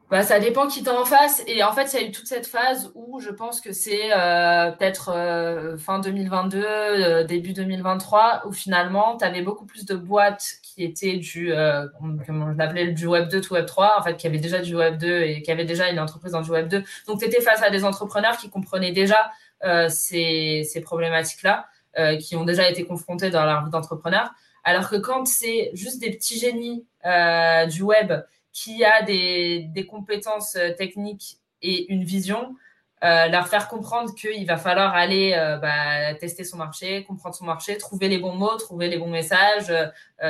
Bah, ça dépend qui t'en en face. Et en fait, il y a eu toute cette phase où je pense que c'est euh, peut-être euh, fin 2022, euh, début 2023, où finalement, tu avais beaucoup plus de boîtes qui étaient du, comment je l'appelais, du Web 2 ou Web 3, en fait, qui avaient déjà du Web 2 et qui avaient déjà une entreprise dans du Web 2. Donc, tu étais face à des entrepreneurs qui comprenaient déjà ces, ces problématiques-là, qui ont déjà été confrontés dans leur vie d'entrepreneur. Alors que quand c'est juste des petits génies du web qui a des, compétences euh, techniques et une vision, euh, leur faire comprendre qu'il va falloir aller euh, bah, tester son marché, comprendre son marché, trouver les bons mots, trouver les bons messages,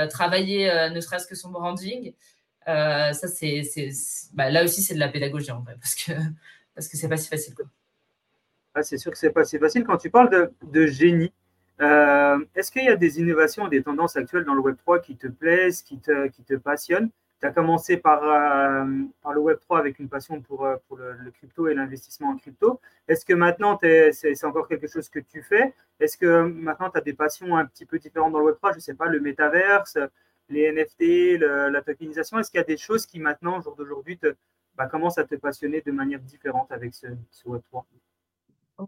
travailler ne serait-ce que son branding. ça, bah, là aussi, c'est de la pédagogie en vrai, parce que parce que pas si facile. Ah, c'est sûr que c'est pas si facile. Quand tu parles de, de génie, est-ce qu'il y a des innovations, des tendances actuelles dans le Web 3 qui te plaisent, qui te, qui te passionnent? Tu as commencé par, euh, par le Web3 avec une passion pour, euh, pour le, crypto et l'investissement en crypto. Est-ce que maintenant, c'est encore quelque chose que tu fais? Est-ce que maintenant, tu as des passions un petit peu différentes dans le Web3 Je ne sais pas, le métaverse, les NFT, la tokenisation. Est-ce qu'il y a des choses qui maintenant, au jour d'aujourd'hui, bah, commencent à te passionner de manière différente avec ce, Web3 Ouais.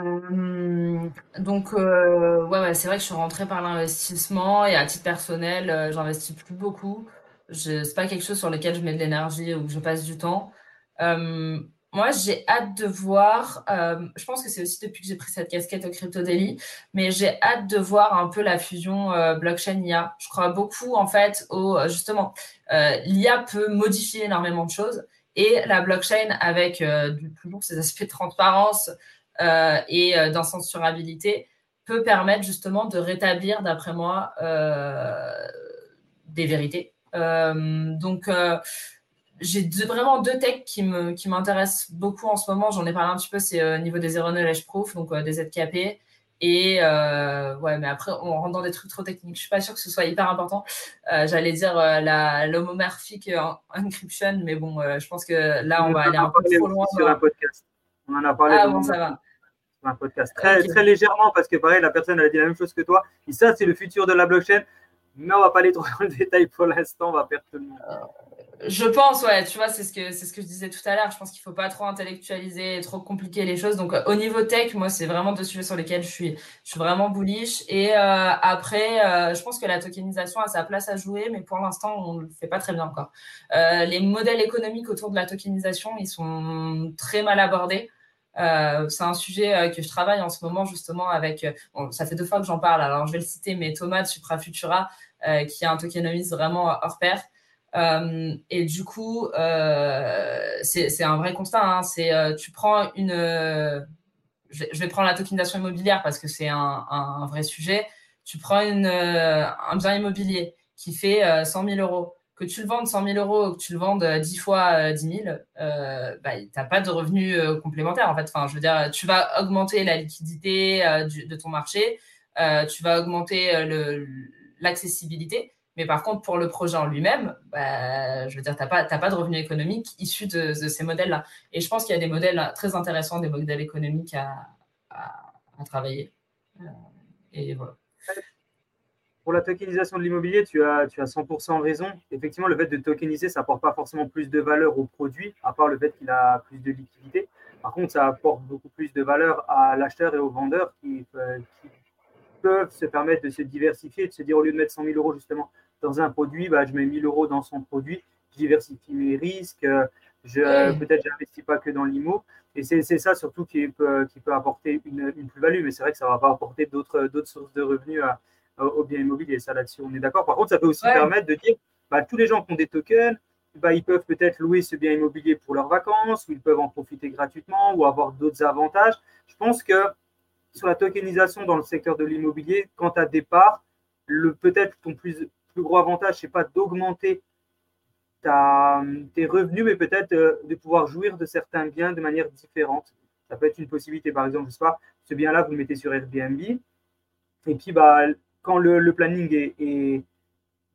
Euh, donc, ouais, c'est vrai que je suis rentrée par l'investissement et à titre personnel, j'investis plus beaucoup ce n'est pas quelque chose sur lequel je mets de l'énergie ou que je passe du temps. Euh, moi, j'ai hâte de voir, euh, je pense que c'est aussi depuis que j'ai pris cette casquette au Crypto Daily, mais j'ai hâte de voir un peu la fusion euh, blockchain-IA. Je crois beaucoup, en fait, au, justement, l'IA peut modifier énormément de choses et la blockchain, avec ces aspects de transparence et d'incensurabilité, peut permettre justement de rétablir, d'après moi, des vérités donc, euh, j'ai vraiment deux techs qui m'intéressent qui beaucoup en ce moment. J'en ai parlé un petit peu, c'est au euh, niveau des zero knowledge proof, donc des ZKP. Et ouais, mais après, on rentre dans des trucs trop techniques. Je suis pas sûre que ce soit hyper important. J'allais dire la l'homomorphic encryption, mais bon, je pense que là, on, va aller un peu trop loin. Sur un podcast. On en a parlé. Ah bon, ça va. un podcast très, très légèrement parce que pareil, la personne elle a dit la même chose que toi. Et ça, c'est le futur de la blockchain. Mais on va pas aller trop dans le détail pour l'instant, on va perdre tout le monde. Je pense, ouais, tu vois, c'est ce que c'est ce que je disais tout à l'heure. Je pense qu'il faut pas trop intellectualiser, trop compliquer les choses. Donc, au niveau tech, moi, c'est vraiment deux sujets sur lesquels je suis, je suis vraiment bullish. Et euh, après, euh, je pense que la tokenisation a sa place à jouer, mais pour l'instant, on le fait pas très bien encore. Euh, les modèles économiques autour de la tokenisation, ils sont très mal abordés. c'est un sujet que je travaille en ce moment justement avec. Bon, ça fait deux fois que j'en parle. Alors, je vais le citer, mais Thomas de Supra Futura euh, qui a un tokenomics vraiment hors pair. Euh, et du coup, euh, c'est un vrai constat. Hein. c'est tu prends une je vais prendre la tokenisation immobilière parce que c'est un, vrai sujet. Tu prends un bien immobilier qui fait 100 000 euros, que tu le vendes 100 000 euros, que tu le vendes 10 fois 10 000, euh, bah, tu n'as pas de revenus complémentaires. En fait. Enfin, je veux dire, tu vas augmenter la liquidité de ton marché, tu vas augmenter le, l'accessibilité. Mais par contre, pour le projet en lui-même, bah, je veux dire, tu n'as pas, pas de revenus économiques issus de, ces modèles-là. Et je pense qu'il y a des modèles très intéressants, des modèles économiques à, travailler. Euh, et voilà. Pour la tokenisation de l'immobilier, tu as, tu as 100% raison. Effectivement, le fait de tokeniser, ça n'apporte pas forcément plus de valeur au produit, à part le fait qu'il a plus de liquidité. Par contre, ça apporte beaucoup plus de valeur à l'acheteur et au vendeur qui, euh, qui peuvent se permettre de se diversifier, de se dire au lieu de mettre 100 000 euros justement dans un produit, bah, je mets 1000 euros dans son produit, je diversifie mes risques, je, peut-être je n'investis pas que dans l'IMO. Et c'est ça surtout qui peut, qui peut apporter une, plus-value, mais c'est vrai que ça ne va pas apporter d'autres sources de revenus au bien immobilier. Ça là-dessus, on est d'accord. Par contre, ça peut aussi permettre de dire bah, tous les gens qui ont des tokens, bah, ils peuvent peut-être louer ce bien immobilier pour leurs vacances, ou ils peuvent en profiter gratuitement, ou avoir d'autres avantages. Je pense que sur la tokenisation dans le secteur de l'immobilier, quand à départ, le peut-être ton plus, plus gros avantage, c'est pas d'augmenter tes revenus, mais peut-être euh, de pouvoir jouir de certains biens de manière différente. Ça peut être une possibilité, par exemple, je sais pas, ce bien-là, vous le mettez sur Airbnb, et puis bah, quand le, planning est,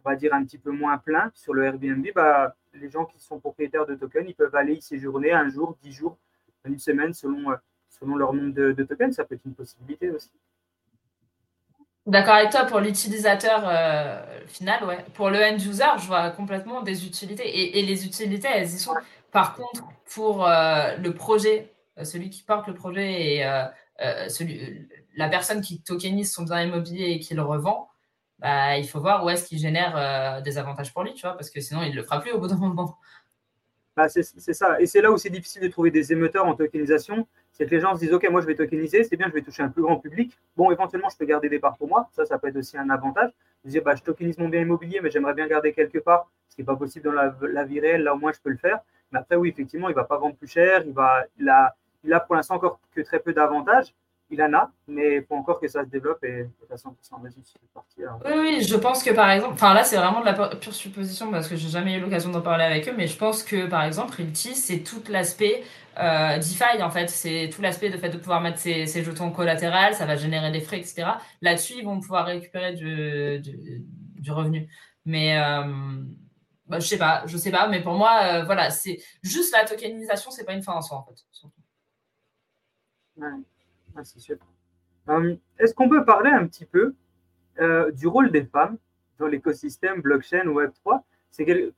on va dire, un petit peu moins plein sur le Airbnb, bah, les gens qui sont propriétaires de tokens, ils peuvent aller y séjourner un jour, dix jours, une semaine, selon, euh, selon leur nombre de, tokens, ça peut être une possibilité aussi. D'accord avec toi, pour l'utilisateur final, ouais. Pour le end user, je vois complètement des utilités. Et, et les utilités, elles y sont. Par contre, pour le projet, celui qui porte le projet et celui, la personne qui tokenise son bien immobilier et qui le revend, bah, il faut voir où est-ce qu'il génère des avantages pour lui, tu vois, parce que sinon, il ne le fera plus au bout d'un moment. Bah, c'est ça. Et c'est là où c'est difficile de trouver des émetteurs en tokenisation. C'est que les gens se disent, OK, moi, je vais tokeniser, c'est bien, je vais toucher un plus grand public. Bon, éventuellement, je peux garder des parts pour moi. Ça, ça peut être aussi un avantage. Je disais, bah, je tokenise mon bien immobilier, mais j'aimerais bien garder quelque part, ce qui n'est pas possible dans la, vie réelle. Là, au moins, je peux le faire. Mais après, oui, effectivement, il ne va pas vendre plus cher. Il, va, il, a, il a pour l'instant encore que très peu d'avantages il en a, mais il faut encore que ça se développe et de façon partie. Oui, je pense que par exemple, enfin là c'est vraiment de la pure supposition parce que j'ai jamais eu l'occasion d'en parler avec eux, mais je pense que par exemple Realty c'est tout l'aspect euh, DeFi en fait, c'est tout l'aspect de fait de pouvoir mettre ses, jetons collatérales, ça va générer des frais, etc. Là-dessus ils vont pouvoir récupérer du, revenu. Mais euh, bah, je sais pas, je sais pas, mais pour moi, euh, voilà, c'est juste la tokenisation, c'est pas une fin en soi en fait. Est-ce qu'on peut parler un petit peu du rôle des femmes dans l'écosystème blockchain Web3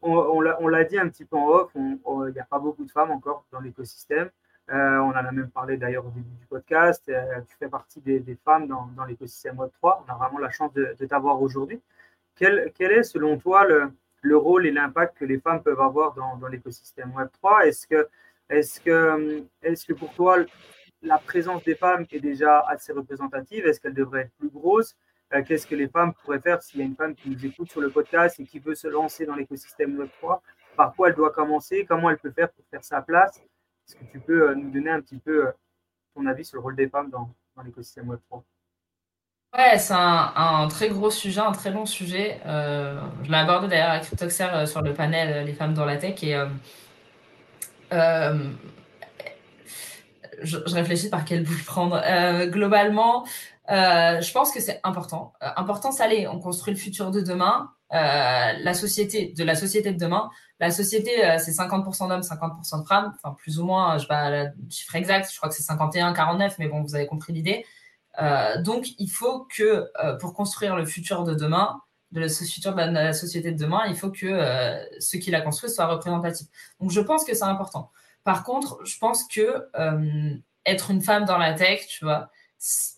on, l'a dit un petit peu en off, il n'y a pas beaucoup de femmes encore dans l'écosystème. Euh, on en a même parlé d'ailleurs au début du podcast. tu fais partie des, femmes dans, l'écosystème Web3. On a vraiment la chance de, t'avoir aujourd'hui. Quel, est, selon toi, le, rôle et l'impact que les femmes peuvent avoir dans, l'écosystème Web3 Est-ce que, est est que pour toi, la présence des femmes est déjà assez représentative? Est-ce qu'elle devrait être plus grosse euh, Qu'est-ce que les femmes pourraient faire s'il y a une femme qui nous écoute sur le podcast et qui veut se lancer dans l'écosystème Web3 Par quoi elle doit commencer? Comment elle peut faire pour faire sa place? Est-ce que tu peux euh, nous donner un petit peu euh, ton avis sur le rôle des femmes dans, l'écosystème Web3 Ouais, c'est un, très gros sujet, un très long sujet. je l'ai abordé d'ailleurs avec Cryptoxer sur le panel Les femmes dans la tech. Et je, réfléchis par quel bout prendre. Globalement, euh, je pense que c'est important. Euh, important, ça l'est. On construit le futur de demain. la société, de la société de demain. La société, c'est 50% d'hommes, 50% de femmes. Enfin, plus ou moins, je sais pas le chiffre exact. Je crois que c'est 51, 49, mais bon, vous avez compris l'idée. donc, il faut que pour construire le futur de demain, de la, de la, société de demain, il faut que ce qui la construit soit représentatif. Donc, je pense que c'est important. Par contre, je pense que euh, être une femme dans la tech, tu vois,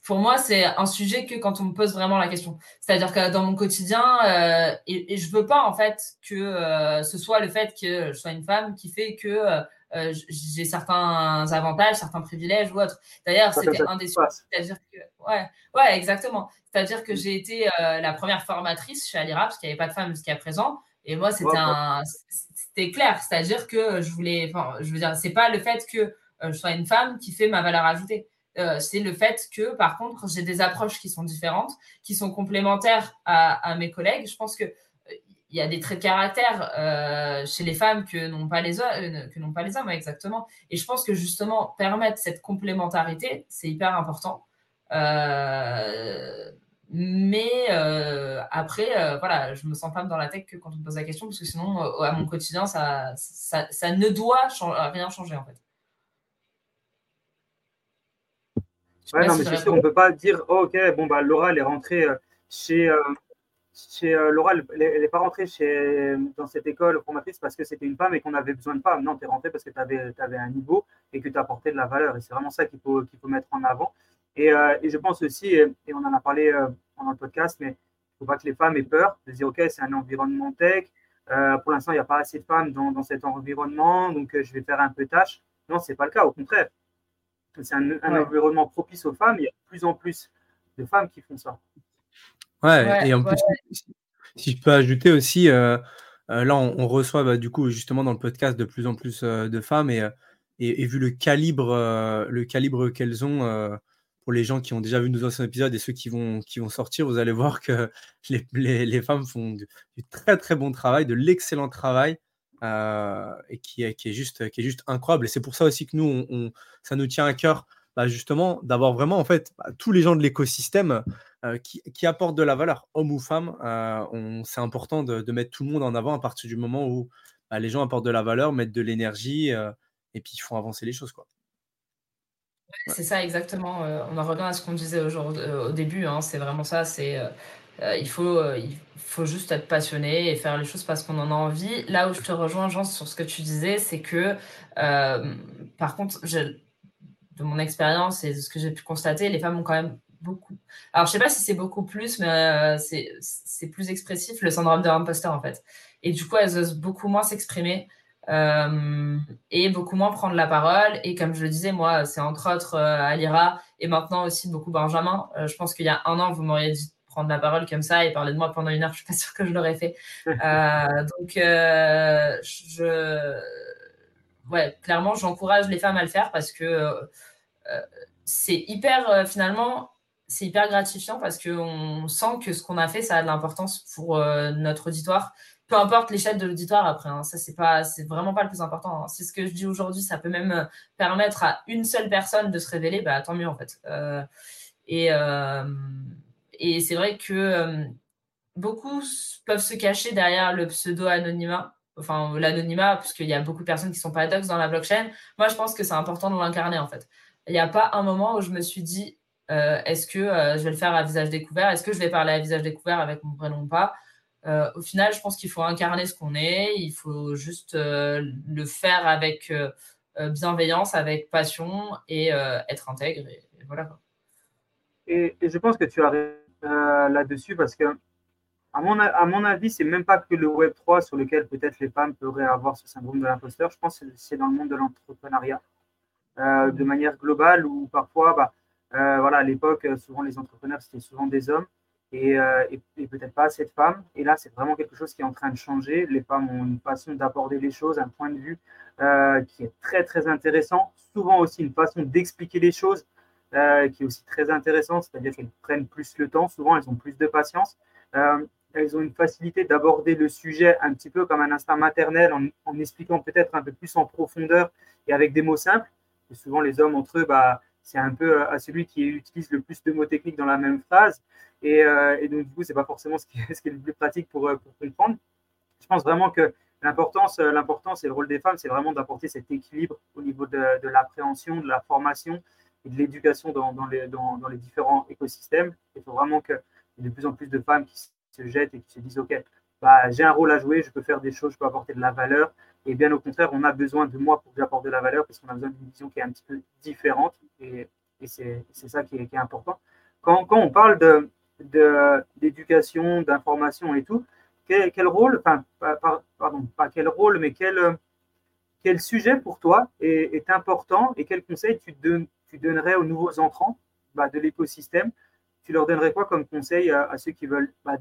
pour moi, c'est un sujet que quand on me pose vraiment la question. C'est-à-dire que dans mon quotidien, euh, et, et, je veux pas en fait que euh, ce soit le fait que je sois une femme qui fait que j'ai certains avantages, certains privilèges ou autres. D'ailleurs, c'était un des sujets. C'est-à-dire que, ouais, ouais, exactement. C'est-à-dire que j'ai été la première formatrice chez Alira parce qu'il n'y avait pas de femmes jusqu'à présent. Et moi, c'était un, c'est clair. C'est-à-dire que je voulais, enfin, je veux dire, c'est pas le fait que euh, je sois une femme qui fait ma valeur ajoutée. Euh, c'est le fait que, par contre, j'ai des approches qui sont différentes, qui sont complémentaires à, mes collègues. Je pense que euh, il y a des traits de caractère chez les femmes que n'ont pas les hommes, exactement. Et je pense que justement permettre cette complémentarité, c'est hyper important. Euh, mais euh, après, euh, voilà, je me sens pas dans la tech que quand on me pose la question, parce que sinon, euh, à mon quotidien, ça, ça ne doit rien changer en fait. Ouais, non, mais c'est sûr, on ne peut pas dire, oh, ok, bon, bah, Laura, elle est rentrée chez. chez Laura, elle n'est pas rentrée chez, dans cette école formatrice parce que c'était une femme et qu'on avait besoin de femmes. Non, tu es rentrée parce que tu avais, avais, un niveau et que tu apportais de la valeur. Et c'est vraiment ça qu'il faut, qu'il faut mettre en avant. Euh, et, je pense aussi, et, on en a parlé euh, pendant le podcast, mais il ne faut pas que les femmes aient peur de dire, OK, c'est un environnement tech. Euh, pour l'instant, il n'y a pas assez de femmes dans, cet environnement, donc je vais faire un peu tâche. Non, ce n'est pas le cas, au contraire. C'est un, environnement propice aux femmes. Il y a de plus en plus de femmes qui font ça. Ouais, et en plus, si je peux ajouter aussi, là, on, reçoit bah, du coup justement dans le podcast de plus en plus de femmes et, et, vu le calibre, le calibre qu'elles ont pour les gens qui ont déjà vu nos anciens épisodes et ceux qui vont, qui vont sortir, vous allez voir que les, les, femmes font du, très très bon travail, de l'excellent travail. Euh, et qui est, juste, qui est juste incroyable. Et c'est pour ça aussi que nous, ça nous tient à cœur bah, justement d'avoir vraiment en fait bah, tous les gens de l'écosystème euh, qui, apportent de la valeur, hommes ou femmes. Euh, c'est important de, de, mettre tout le monde en avant à partir du moment où bah, les gens apportent de la valeur, mettent de l'énergie et puis ils font avancer les choses. Quoi. C'est ça exactement. on en revient à ce qu'on disait au début. Hein. c'est vraiment ça. C'est il faut il faut juste être passionné et faire les choses parce qu'on en a envie. Là où je te rejoins, Jean, sur ce que tu disais, c'est que par contre, de mon expérience et de ce que j'ai pu constater, les femmes ont quand même beaucoup. Alors, je sais pas si c'est beaucoup plus, mais euh, c'est plus expressif, le syndrome de l'imposteur, en fait. Et du coup, elles osent beaucoup moins s'exprimer euh, et beaucoup moins prendre la parole. Et comme je le disais, moi, c'est entre autres euh, Alira et maintenant aussi beaucoup Benjamin. je pense qu'il y a un an, vous m'auriez dit prendre la parole comme ça et parler de moi pendant une heure. Je suis pas sûre que je l'aurais fait. donc, je. Ouais, clairement, j'encourage les femmes à le faire parce que c'est hyper, finalement, c'est hyper gratifiant parce qu'on sent que ce qu'on a fait, ça a de l'importance pour euh, notre auditoire. Peu importe l'échelle de l'auditoire après, hein. ça c'est pas, c'est vraiment pas le plus important. Hein. C'est ce que je dis aujourd'hui, ça peut même euh, permettre à une seule personne de se révéler, bah tant mieux en fait. Euh, et et c'est vrai que beaucoup peuvent se cacher derrière le pseudo anonymat, enfin l'anonymat, puisqu'il y a beaucoup de personnes qui sont pas docs dans la blockchain. Moi, je pense que c'est important de l'incarner en fait. Il n'y a pas un moment où je me suis dit euh, est-ce que euh, je vais le faire à visage découvert? Est-ce que je vais parler à visage découvert avec mon prénom ou pas? Euh, Au final, je pense qu'il faut incarner ce qu'on est. Il faut juste le faire avec bienveillance, avec passion et être intègre. Et, voilà. Et, je pense que tu as là-dessus parce que, à mon, à avis, c'est même pas que le Web 3 sur lequel peut-être les femmes pourraient avoir ce syndrome de l'imposteur. Je pense que c'est dans le monde de l'entrepreneuriat. de manière globale où parfois, bah, euh, voilà, à l'époque, euh, souvent les entrepreneurs, c'était souvent des hommes euh, et, peut-être pas assez de femmes. Et là, c'est vraiment quelque chose qui est en train de changer. Les femmes ont une façon d'aborder les choses, un point de vue qui est très, très intéressant. Souvent aussi une façon d'expliquer les choses qui est aussi très intéressante, c'est-à-dire qu'elles prennent plus le temps. Souvent, elles ont plus de patience. elles ont une facilité d'aborder le sujet un petit peu comme un instinct maternel en, expliquant peut-être un peu plus en profondeur et avec des mots simples. Souvent, les hommes entre eux, bah, c'est un peu euh, à celui qui utilise le plus de mots techniques dans la même phrase. Et, euh, donc, du coup, ce n'est pas forcément ce qui, est, ce le plus pratique pour, euh, comprendre. Je pense vraiment que l'importance, l'importance et le rôle des femmes, c'est vraiment d'apporter cet équilibre au niveau de l'appréhension, de la formation et de l'éducation dans, dans, les, dans, dans, les différents écosystèmes. Il faut vraiment qu'il y ait de plus en plus de femmes qui se jettent et qui se disent, OK, bah, j'ai un rôle à jouer, je peux faire des choses, je peux apporter de la valeur. Et bien au contraire, on a besoin de moi pour que j'apporte de la valeur parce qu'on a besoin d'une vision qui est un petit peu différente. Et, et c'est ça qui est, important. Quand, quand on parle d'éducation, de, d'information et tout, quel, quel rôle, enfin, pardon, pas quel rôle, mais quel, quel sujet pour toi est, important et quel conseil tu, tu donnerais aux nouveaux entrants bah, de l'écosystème tu leur donnerais quoi comme conseil à, ceux qui veulent bah,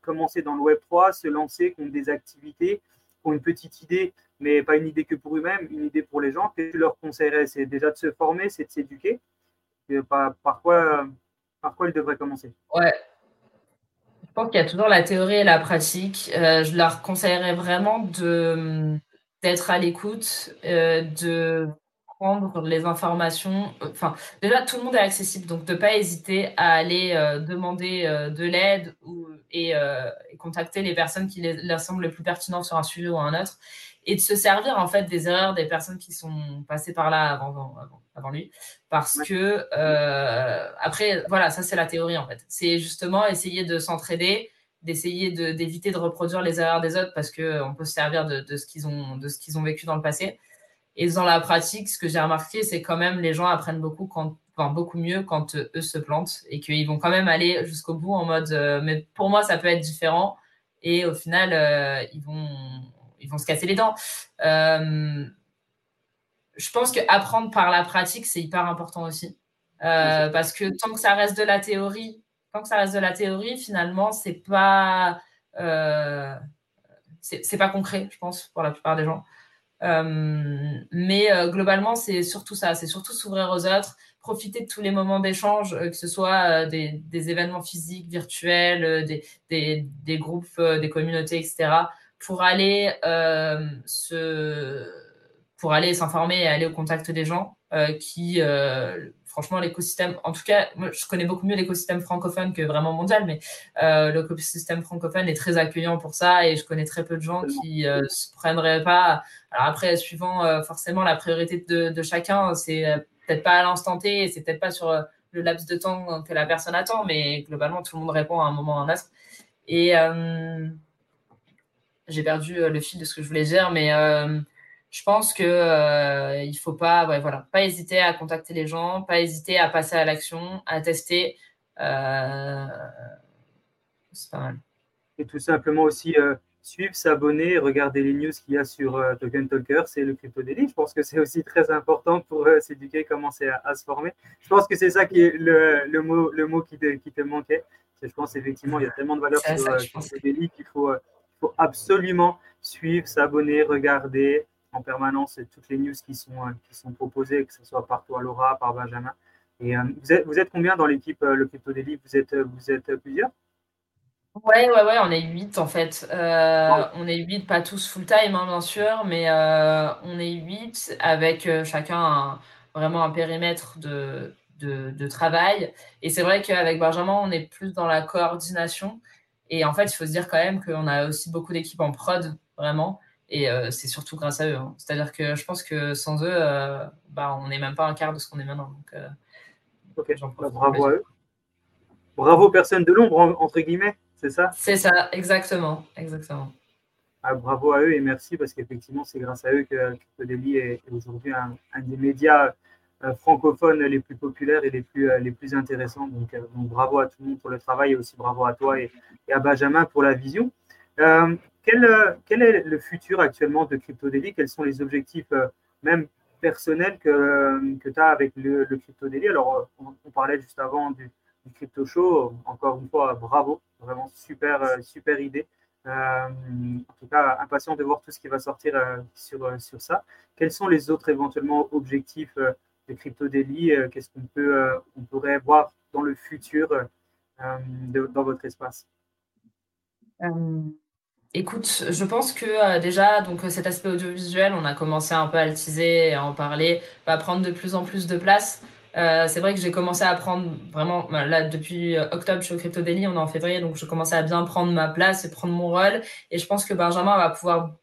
commencer dans le Web 3, se lancer, qui des activités, qui une petite idée, mais pas une idée que pour eux-mêmes, une idée pour les gens Qu'est-ce que tu leur conseillerais? C'est déjà de se former, c'est de s'éduquer? Par, quoi, ils devraient commencer? Ouais. Je pense qu'il y a toujours la théorie et la pratique. Euh, je leur conseillerais vraiment d'être à l'écoute, euh, de prendre les informations. Euh, enfin, déjà, tout le monde est accessible, donc de ne pas hésiter à aller euh, demander euh, de l'aide ou, et, contacter les personnes qui leur semblent les plus pertinentes sur un sujet ou un autre, et de se servir en fait des erreurs des personnes qui sont passées par là avant, avant, lui, parce que après, voilà, ça c'est la théorie en fait. C'est justement essayer de s'entraider d'essayer d'éviter de, reproduire les erreurs des autres parce qu'on peut se servir de, de ce qu'ils ont, de ce qu'ils ont vécu dans le passé. Et dans la pratique, ce que j'ai remarqué, c'est quand même les gens apprennent beaucoup quand, enfin, beaucoup mieux quand euh, eux se plantent et qu'ils vont quand même aller jusqu'au bout en mode, euh, mais pour moi, ça peut être différent. Et au final, euh, ils vont, ils vont se casser les dents. je pense que apprendre par la pratique, c'est hyper important aussi. parce que tant que ça reste de la théorie, tant que ça reste de la théorie, finalement, c'est pas, c'est pas concret, je pense, pour la plupart des gens. Euh, mais euh, globalement, c'est surtout ça, c'est surtout s'ouvrir aux autres, profiter de tous les moments d'échange, euh, que ce soit des, événements physiques, virtuels, des, des, groupes, des communautés, etc., pour aller pour aller s'informer et aller au contact des gens qui franchement, l'écosystème, en tout cas, moi, je connais beaucoup mieux l'écosystème francophone que vraiment mondial, mais euh, l'écosystème francophone est très accueillant pour ça et je connais très peu de gens qui ne euh, se prendraient pas. Alors après, suivant euh, forcément la priorité de, chacun, c'est peut-être pas à l'instant T, c'est peut-être pas sur le laps de temps que la personne attend, mais globalement, tout le monde répond à un moment ou à un autre. Et j'ai perdu le fil de ce que je voulais dire, mais je pense que euh, il faut pas, ouais, voilà, pas hésiter à contacter les gens, pas hésiter à passer à l'action, à tester. Euh, c'est pas mal. Et tout simplement aussi euh, suivre, s'abonner, regarder les news qu'il y a sur euh, Token Talker, c'est le Crypto Daily. Je pense que c'est aussi très important pour s'éduquer, commencer à, se former. Je pense que c'est ça qui est le, le, mot, le mot qui te, qui te manquait. Je pense effectivement il y a tellement de valeur sur Crypto Daily qu'il faut, faut absolument suivre, s'abonner, regarder en permanence toutes les news qui sont, euh, qui sont proposées, que ce soit par toi, Laura, par Benjamin. Et euh, vous, êtes, vous êtes combien dans l'équipe euh, Le Crypto Daily? Vous êtes, vous êtes plusieurs? Ouais, ouais, ouais, on est 8 en fait. On est 8, pas tous full-time, hein, bien sûr, mais on est 8 avec chacun vraiment un périmètre de, de, de travail. Et c'est vrai qu'avec Benjamin, on est plus dans la coordination. Et en fait, il faut se dire quand même qu'on a aussi beaucoup d'équipes en prod, vraiment. Et euh, c'est surtout grâce à eux. Hein. C'est-à-dire que je pense que sans eux, euh, bah, on n'est même pas un quart de ce qu'on est maintenant. Donc, euh, bah, bravo à eux. Bravo personne de l'ombre, entre guillemets, c'est ça? C'est ça, exactement. exactement. Ah, bravo à eux et merci parce qu'effectivement, c'est grâce à eux que Crypto est, aujourd'hui un, des médias francophones les plus populaires et les plus, les plus intéressants. Donc, bravo à tout le monde pour le travail et aussi bravo à toi et, et à Benjamin pour la vision. Euh, quel, est le futur actuellement de Crypto Daily? Quels sont les objectifs, euh, même personnels, que, euh, que tu as avec le, Daily? Alors, on, parlait juste avant du, Crypto Show. Encore une fois, bravo. Vraiment super, super idée. en tout cas, impatient de voir tout ce qui va sortir sur, sur ça. Quels sont les autres éventuellement objectifs de Crypto Qu'est-ce qu'on peut, on pourrait voir dans le futur dans votre espace? Écoute, je pense que euh, déjà, donc cet aspect audiovisuel, on a commencé un peu à le teaser et à en parler, va prendre de plus en plus de place. Euh, c'est vrai que j'ai commencé à prendre vraiment, bah, là, depuis euh, octobre, je suis au Crypto Daily, on est en février, donc je commençais à bien prendre ma place et prendre mon rôle. Et je pense que Benjamin va pouvoir,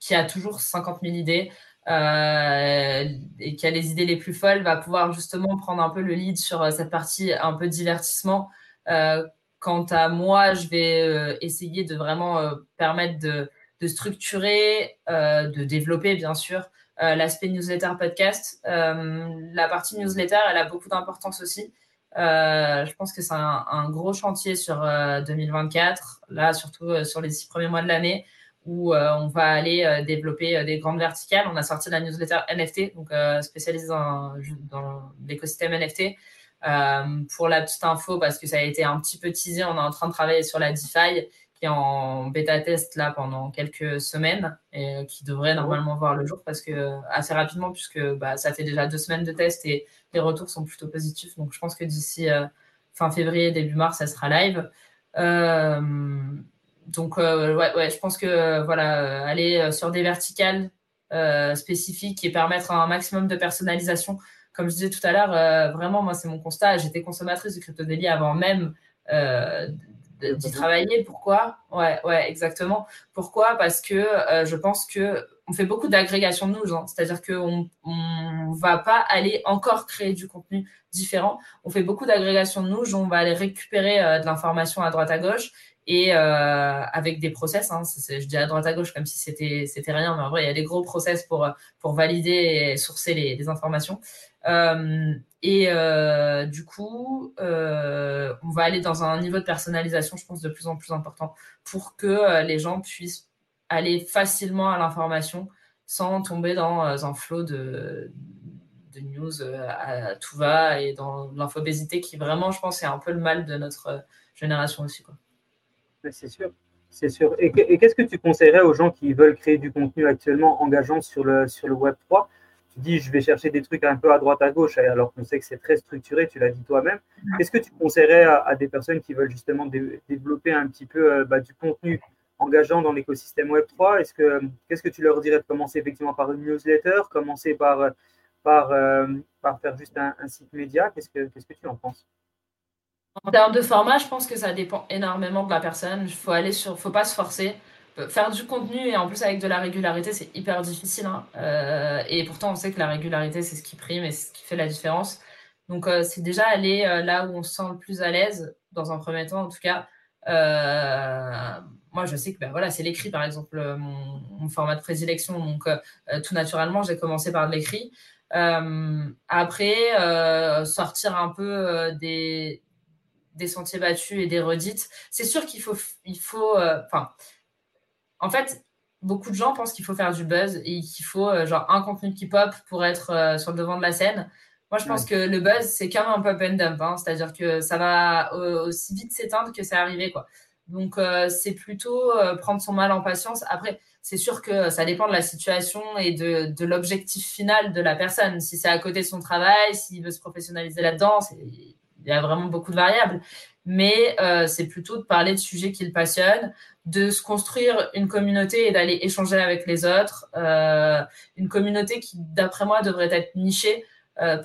qui a toujours 50 000 idées, et qui a les idées les plus folles, va pouvoir justement prendre un peu le lead sur cette partie un peu divertissement. Quant à moi, je vais euh, essayer de vraiment euh, permettre de, structurer, euh, de développer, bien sûr, l'aspect newsletter podcast. la partie newsletter, elle a beaucoup d'importance aussi. je pense que c'est un, gros chantier sur 2024, là surtout sur les six premiers mois de l'année, où on va aller développer des grandes verticales. On a sorti la newsletter NFT, donc spécialisée dans, dans l'écosystème NFT. Euh, pour la petite info, parce que ça a été un petit peu teasé, on est en train de travailler sur la DeFi qui est en bêta test là pendant quelques semaines et euh, qui devrait normalement voir le jour parce que assez rapidement puisque bah, ça fait déjà deux semaines de test et les retours sont plutôt positifs. Donc je pense que d'ici euh, fin février, début mars, ça sera live. donc ouais, ouais, je pense que voilà, aller sur des verticales spécifiques et permettre un maximum de personnalisation comme je disais tout à l'heure, euh, vraiment, moi, c'est mon constat. J'étais consommatrice de crypto daily avant même euh, d'y travailler. Pourquoi? Ouais, ouais, exactement. Pourquoi? Parce que euh, je pense que on fait beaucoup d'agrégation de news, hein. c'est-à-dire qu'on on va pas aller encore créer du contenu différent. On fait beaucoup d'agrégation de news, on va aller récupérer de l'information à droite à gauche et avec des process. Hein, je dis à droite à gauche comme si c'était c'était rien, mais en vrai il y a des gros process pour pour valider et sourcer les, informations. Euh, et euh, du coup, euh, on va aller dans un niveau de personnalisation, je pense, de plus en plus important pour que les gens puissent aller facilement à l'information sans tomber dans un flot de, news à, tout va et dans l'infobésité qui vraiment, je pense, est un peu le mal de notre génération aussi. C'est sûr. C'est sûr. Et, qu'est-ce que tu conseillerais aux gens qui veulent créer du contenu actuellement engageant sur le, sur le Web 3 tu dis je vais chercher des trucs un peu à droite à gauche, alors qu'on sait que c'est très structuré, tu l'as dit toi-même. Qu'est-ce que tu conseillerais à, des personnes qui veulent justement développer un petit peu euh, bah, du contenu engageant dans l'écosystème Web3 Est-ce que qu'est-ce que tu leur dirais de commencer effectivement par une newsletter, commencer par par, euh, par faire juste un, site média? Qu'est-ce que qu'est-ce que tu en penses? En termes de format, je pense que ça dépend énormément de la personne. Il faut aller sur, faut pas se forcer. faire du contenu et en plus avec de la régularité, c'est hyper difficile. Hein. Euh, et pourtant, on sait que la régularité, c'est ce qui prime et ce qui fait la différence. Donc, euh, c'est déjà aller euh, là où on se sent le plus à l'aise, dans un premier temps en tout cas. moi, je sais que ben, voilà, c'est l'écrit, par exemple, mon, format de prédilection. Donc, tout naturellement, j'ai commencé par de l'écrit. après, sortir un peu des, des sentiers battus et des redites. C'est sûr qu'il faut, il faut, enfin, en fait, beaucoup de gens pensent qu'il faut faire du buzz et qu'il faut euh, genre un contenu qui pop pour être euh, sur le devant de la scène. Moi, je pense que le buzz, c'est comme un pop and dump. Hein. C'est-à-dire que ça va aussi vite s'éteindre que c'est arrivé. Quoi. Donc, euh, c'est plutôt prendre son mal en patience. Après, c'est sûr que ça dépend de la situation et de, de l'objectif final de la personne. Si c'est à côté de son travail, s'il veut se professionnaliser là-dedans, il y a vraiment beaucoup de variables. Mais c'est plutôt de parler de sujets qui le passionnent, de se construire une communauté et d'aller échanger avec les autres. Euh, une communauté qui, d'après moi, devrait être nichée. Euh.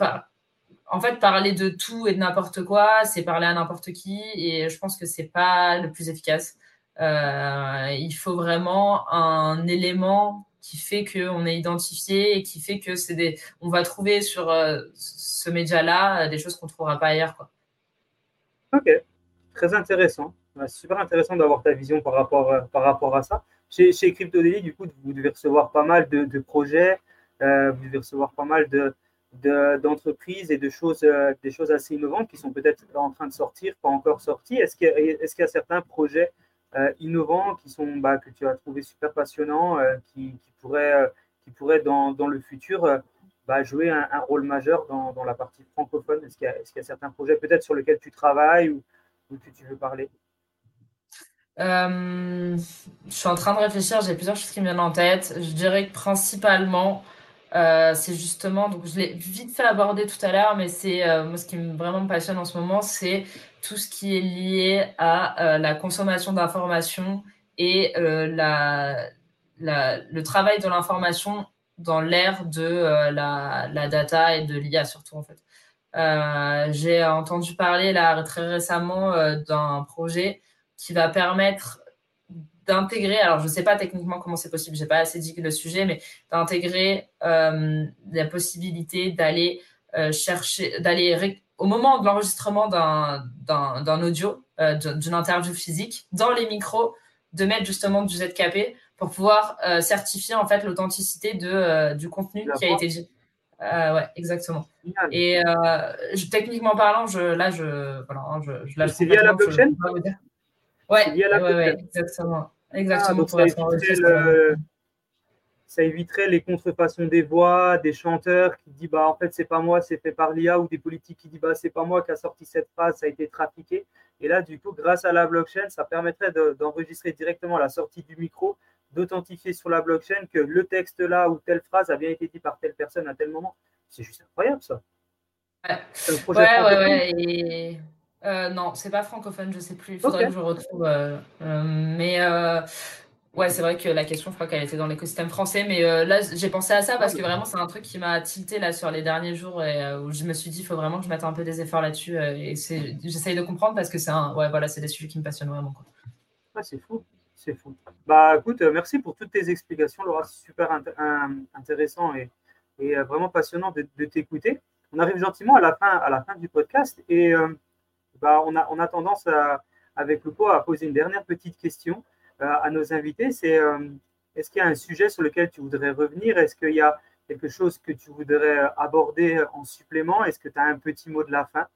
En fait, parler de tout et de n'importe quoi, c'est parler à n'importe qui, et je pense que c'est pas le plus efficace. Euh, il faut vraiment un élément qui fait qu'on est identifié et qui fait que c'est des, on va trouver sur ce média-là des choses qu'on ne trouvera pas ailleurs. Quoi. Ok, très intéressant. Super intéressant d'avoir ta vision par rapport, euh, par rapport à ça. Chez, chez CryptoDaily, du coup, vous devez recevoir pas mal de, projets, euh, vous devez recevoir pas mal de, d'entreprises et de choses, euh, des choses assez innovantes qui sont peut-être en train de sortir, pas encore sorties. Est-ce qu'il y, est qu'il y, a certains projets innovants qui sont, bah, que tu as trouvé super passionnants, qui, qui, pourraient, qui pourraient dans, dans le futur bah, jouer un, rôle majeur dans, dans la partie francophone Est-ce qu'il y, a certains projets peut-être sur lesquels tu travailles ou, que tu veux parler? Euh, je suis en train de réfléchir, j'ai plusieurs choses qui me viennent en tête. Je dirais que principalement, euh, c'est justement, donc je l'ai vite fait aborder tout à l'heure, mais c'est euh, moi ce qui me, vraiment me passionne en ce moment, c'est tout ce qui est lié à la consommation d'informations et la, le travail de l'information dans l'ère de la, la, data et de l'IA surtout en fait. j'ai entendu parler là très récemment d'un projet qui va permettre d'intégrer, alors je ne sais pas techniquement comment c'est possible, j'ai pas assez dit le sujet, mais d'intégrer euh, la possibilité d'aller euh, chercher, d'aller au moment de l'enregistrement d'un audio, euh, d'une interview physique, dans les micros, de mettre justement du ZKP pour pouvoir certifier en fait l'authenticité de, du contenu qui a été dit. ouais, exactement. Et techniquement parlant, je, là, je, voilà, hein, je, je C'est lié à la blockchain? Ouais, exactement. Exactement. Ah, ça, éviterait les contrefaçons des voix, des chanteurs qui disent bah en fait c'est pas moi, c'est fait par l'IA, ou des politiques qui disent bah c'est pas moi qui a sorti cette phrase, ça a été trafiqué. Et là, du coup, grâce à la blockchain, ça permettrait d'enregistrer directement la sortie du micro, d'authentifier sur la blockchain que le texte là ou telle phrase a bien été dit par telle personne à tel moment. C'est juste incroyable ça. Ouais, ouais, ouais, ouais, Et euh, non, c'est pas francophone, je sais plus. Il faudrait que je retrouve. Euh, euh, mais ouais, c'est vrai que la question, je crois qu'elle était dans l'écosystème français. Mais là, j'ai pensé à ça parce que vraiment, c'est un truc qui m'a tilté là sur les derniers jours et où je me suis dit, il faut vraiment que je mette un peu des efforts là-dessus. et j'essaye de comprendre parce que c'est un, ouais, voilà, c'est des sujets qui me passionnent vraiment. Quoi. c'est fou. C'est fou. Bah, écoute, merci pour toutes tes explications, Laura. C'est super intéressant et, et, vraiment passionnant de, de t'écouter. On arrive gentiment à la fin, à la fin du podcast et bah, on, a, tendance avec Lupo à poser une dernière petite question euh, à nos invités. C'est euh, est-ce qu'il y a un sujet sur lequel tu voudrais revenir? Est-ce qu'il y a quelque chose que tu voudrais aborder en supplément? Est-ce que tu as un petit mot de la fin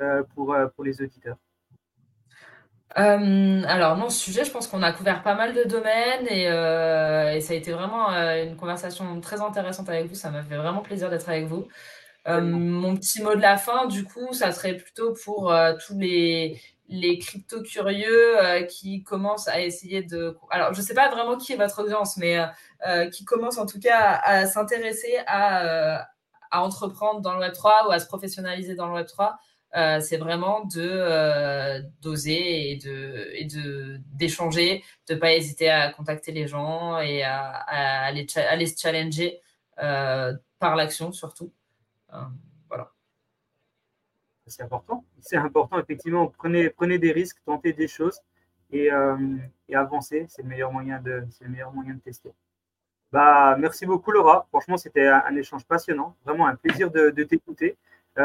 euh, pour, les auditeurs? Alors ce sujet, je pense qu'on a couvert pas mal de domaines et ça a été vraiment une conversation très intéressante avec vous. Ça m'a fait vraiment plaisir d'être avec vous. Euh, mon petit mot de la fin, du coup, ça serait plutôt pour euh, tous les, les crypto curieux euh, qui commencent à essayer de. Alors, je ne sais pas vraiment qui est votre audience, mais qui commencent en tout cas à, s'intéresser à, à, entreprendre dans le Web3 ou à se professionnaliser dans le Web3. c'est vraiment de d'oser et de et de d'échanger, de pas hésiter à contacter les gens et à, à, se challenger par l'action surtout. Hein, voilà. C'est important. C'est important, effectivement. Prenez, prenez des risques, tentez des choses et, et avancer. C'est le meilleur moyen de, c'est le meilleur moyen de tester. Bah, merci beaucoup Laura. Franchement, c'était un, échange passionnant. Vraiment un plaisir de, t'écouter.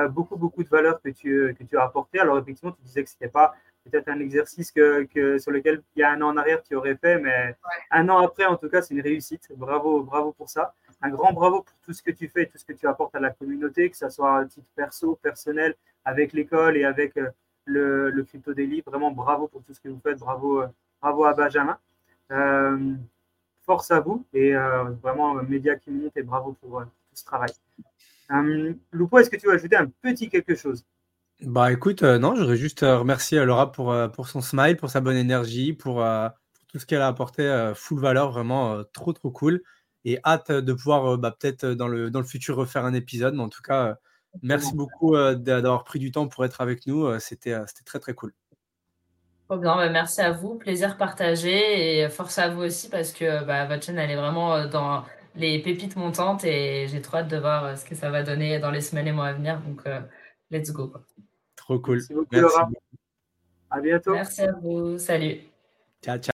beaucoup, beaucoup de valeurs que tu, que tu as apportées. Alors effectivement, tu disais que ce n'était pas peut-être un exercice que, que, sur lequel il y a un an en arrière tu aurais fait, mais un an après, en tout cas, c'est une réussite. Bravo, bravo pour ça. Un grand bravo pour tout ce que tu fais, tout ce que tu apportes à la communauté, que ce soit à titre perso, personnel, avec l'école et avec euh, le, le Crypto Daily. Vraiment, bravo pour tout ce que vous faites. Bravo, euh, bravo à Benjamin. Euh, force à vous et vraiment, média qui monte et bravo pour tout ce travail. Loupo, est-ce que tu veux ajouter un petit quelque chose? Bah écoute, euh, non, j'aurais juste euh, remercier Laura pour, euh, pour son smile, pour sa bonne énergie, pour, tout ce qu'elle a apporté, full valeur, vraiment trop trop cool. Et hâte de pouvoir bah, peut-être dans le, dans le futur refaire un épisode. Mais en tout cas, merci beaucoup d'avoir pris du temps pour être avec nous. C'était c'était très très cool. bien, bah, merci à vous, plaisir partagé et force à vous aussi parce que bah, votre chaîne elle est vraiment dans les pépites montantes et j'ai trop hâte de voir ce que ça va donner dans les semaines et mois à venir. Donc, let's go. Trop cool. Merci beaucoup, Laura. À bientôt. Merci à vous. Salut. Ciao, ciao.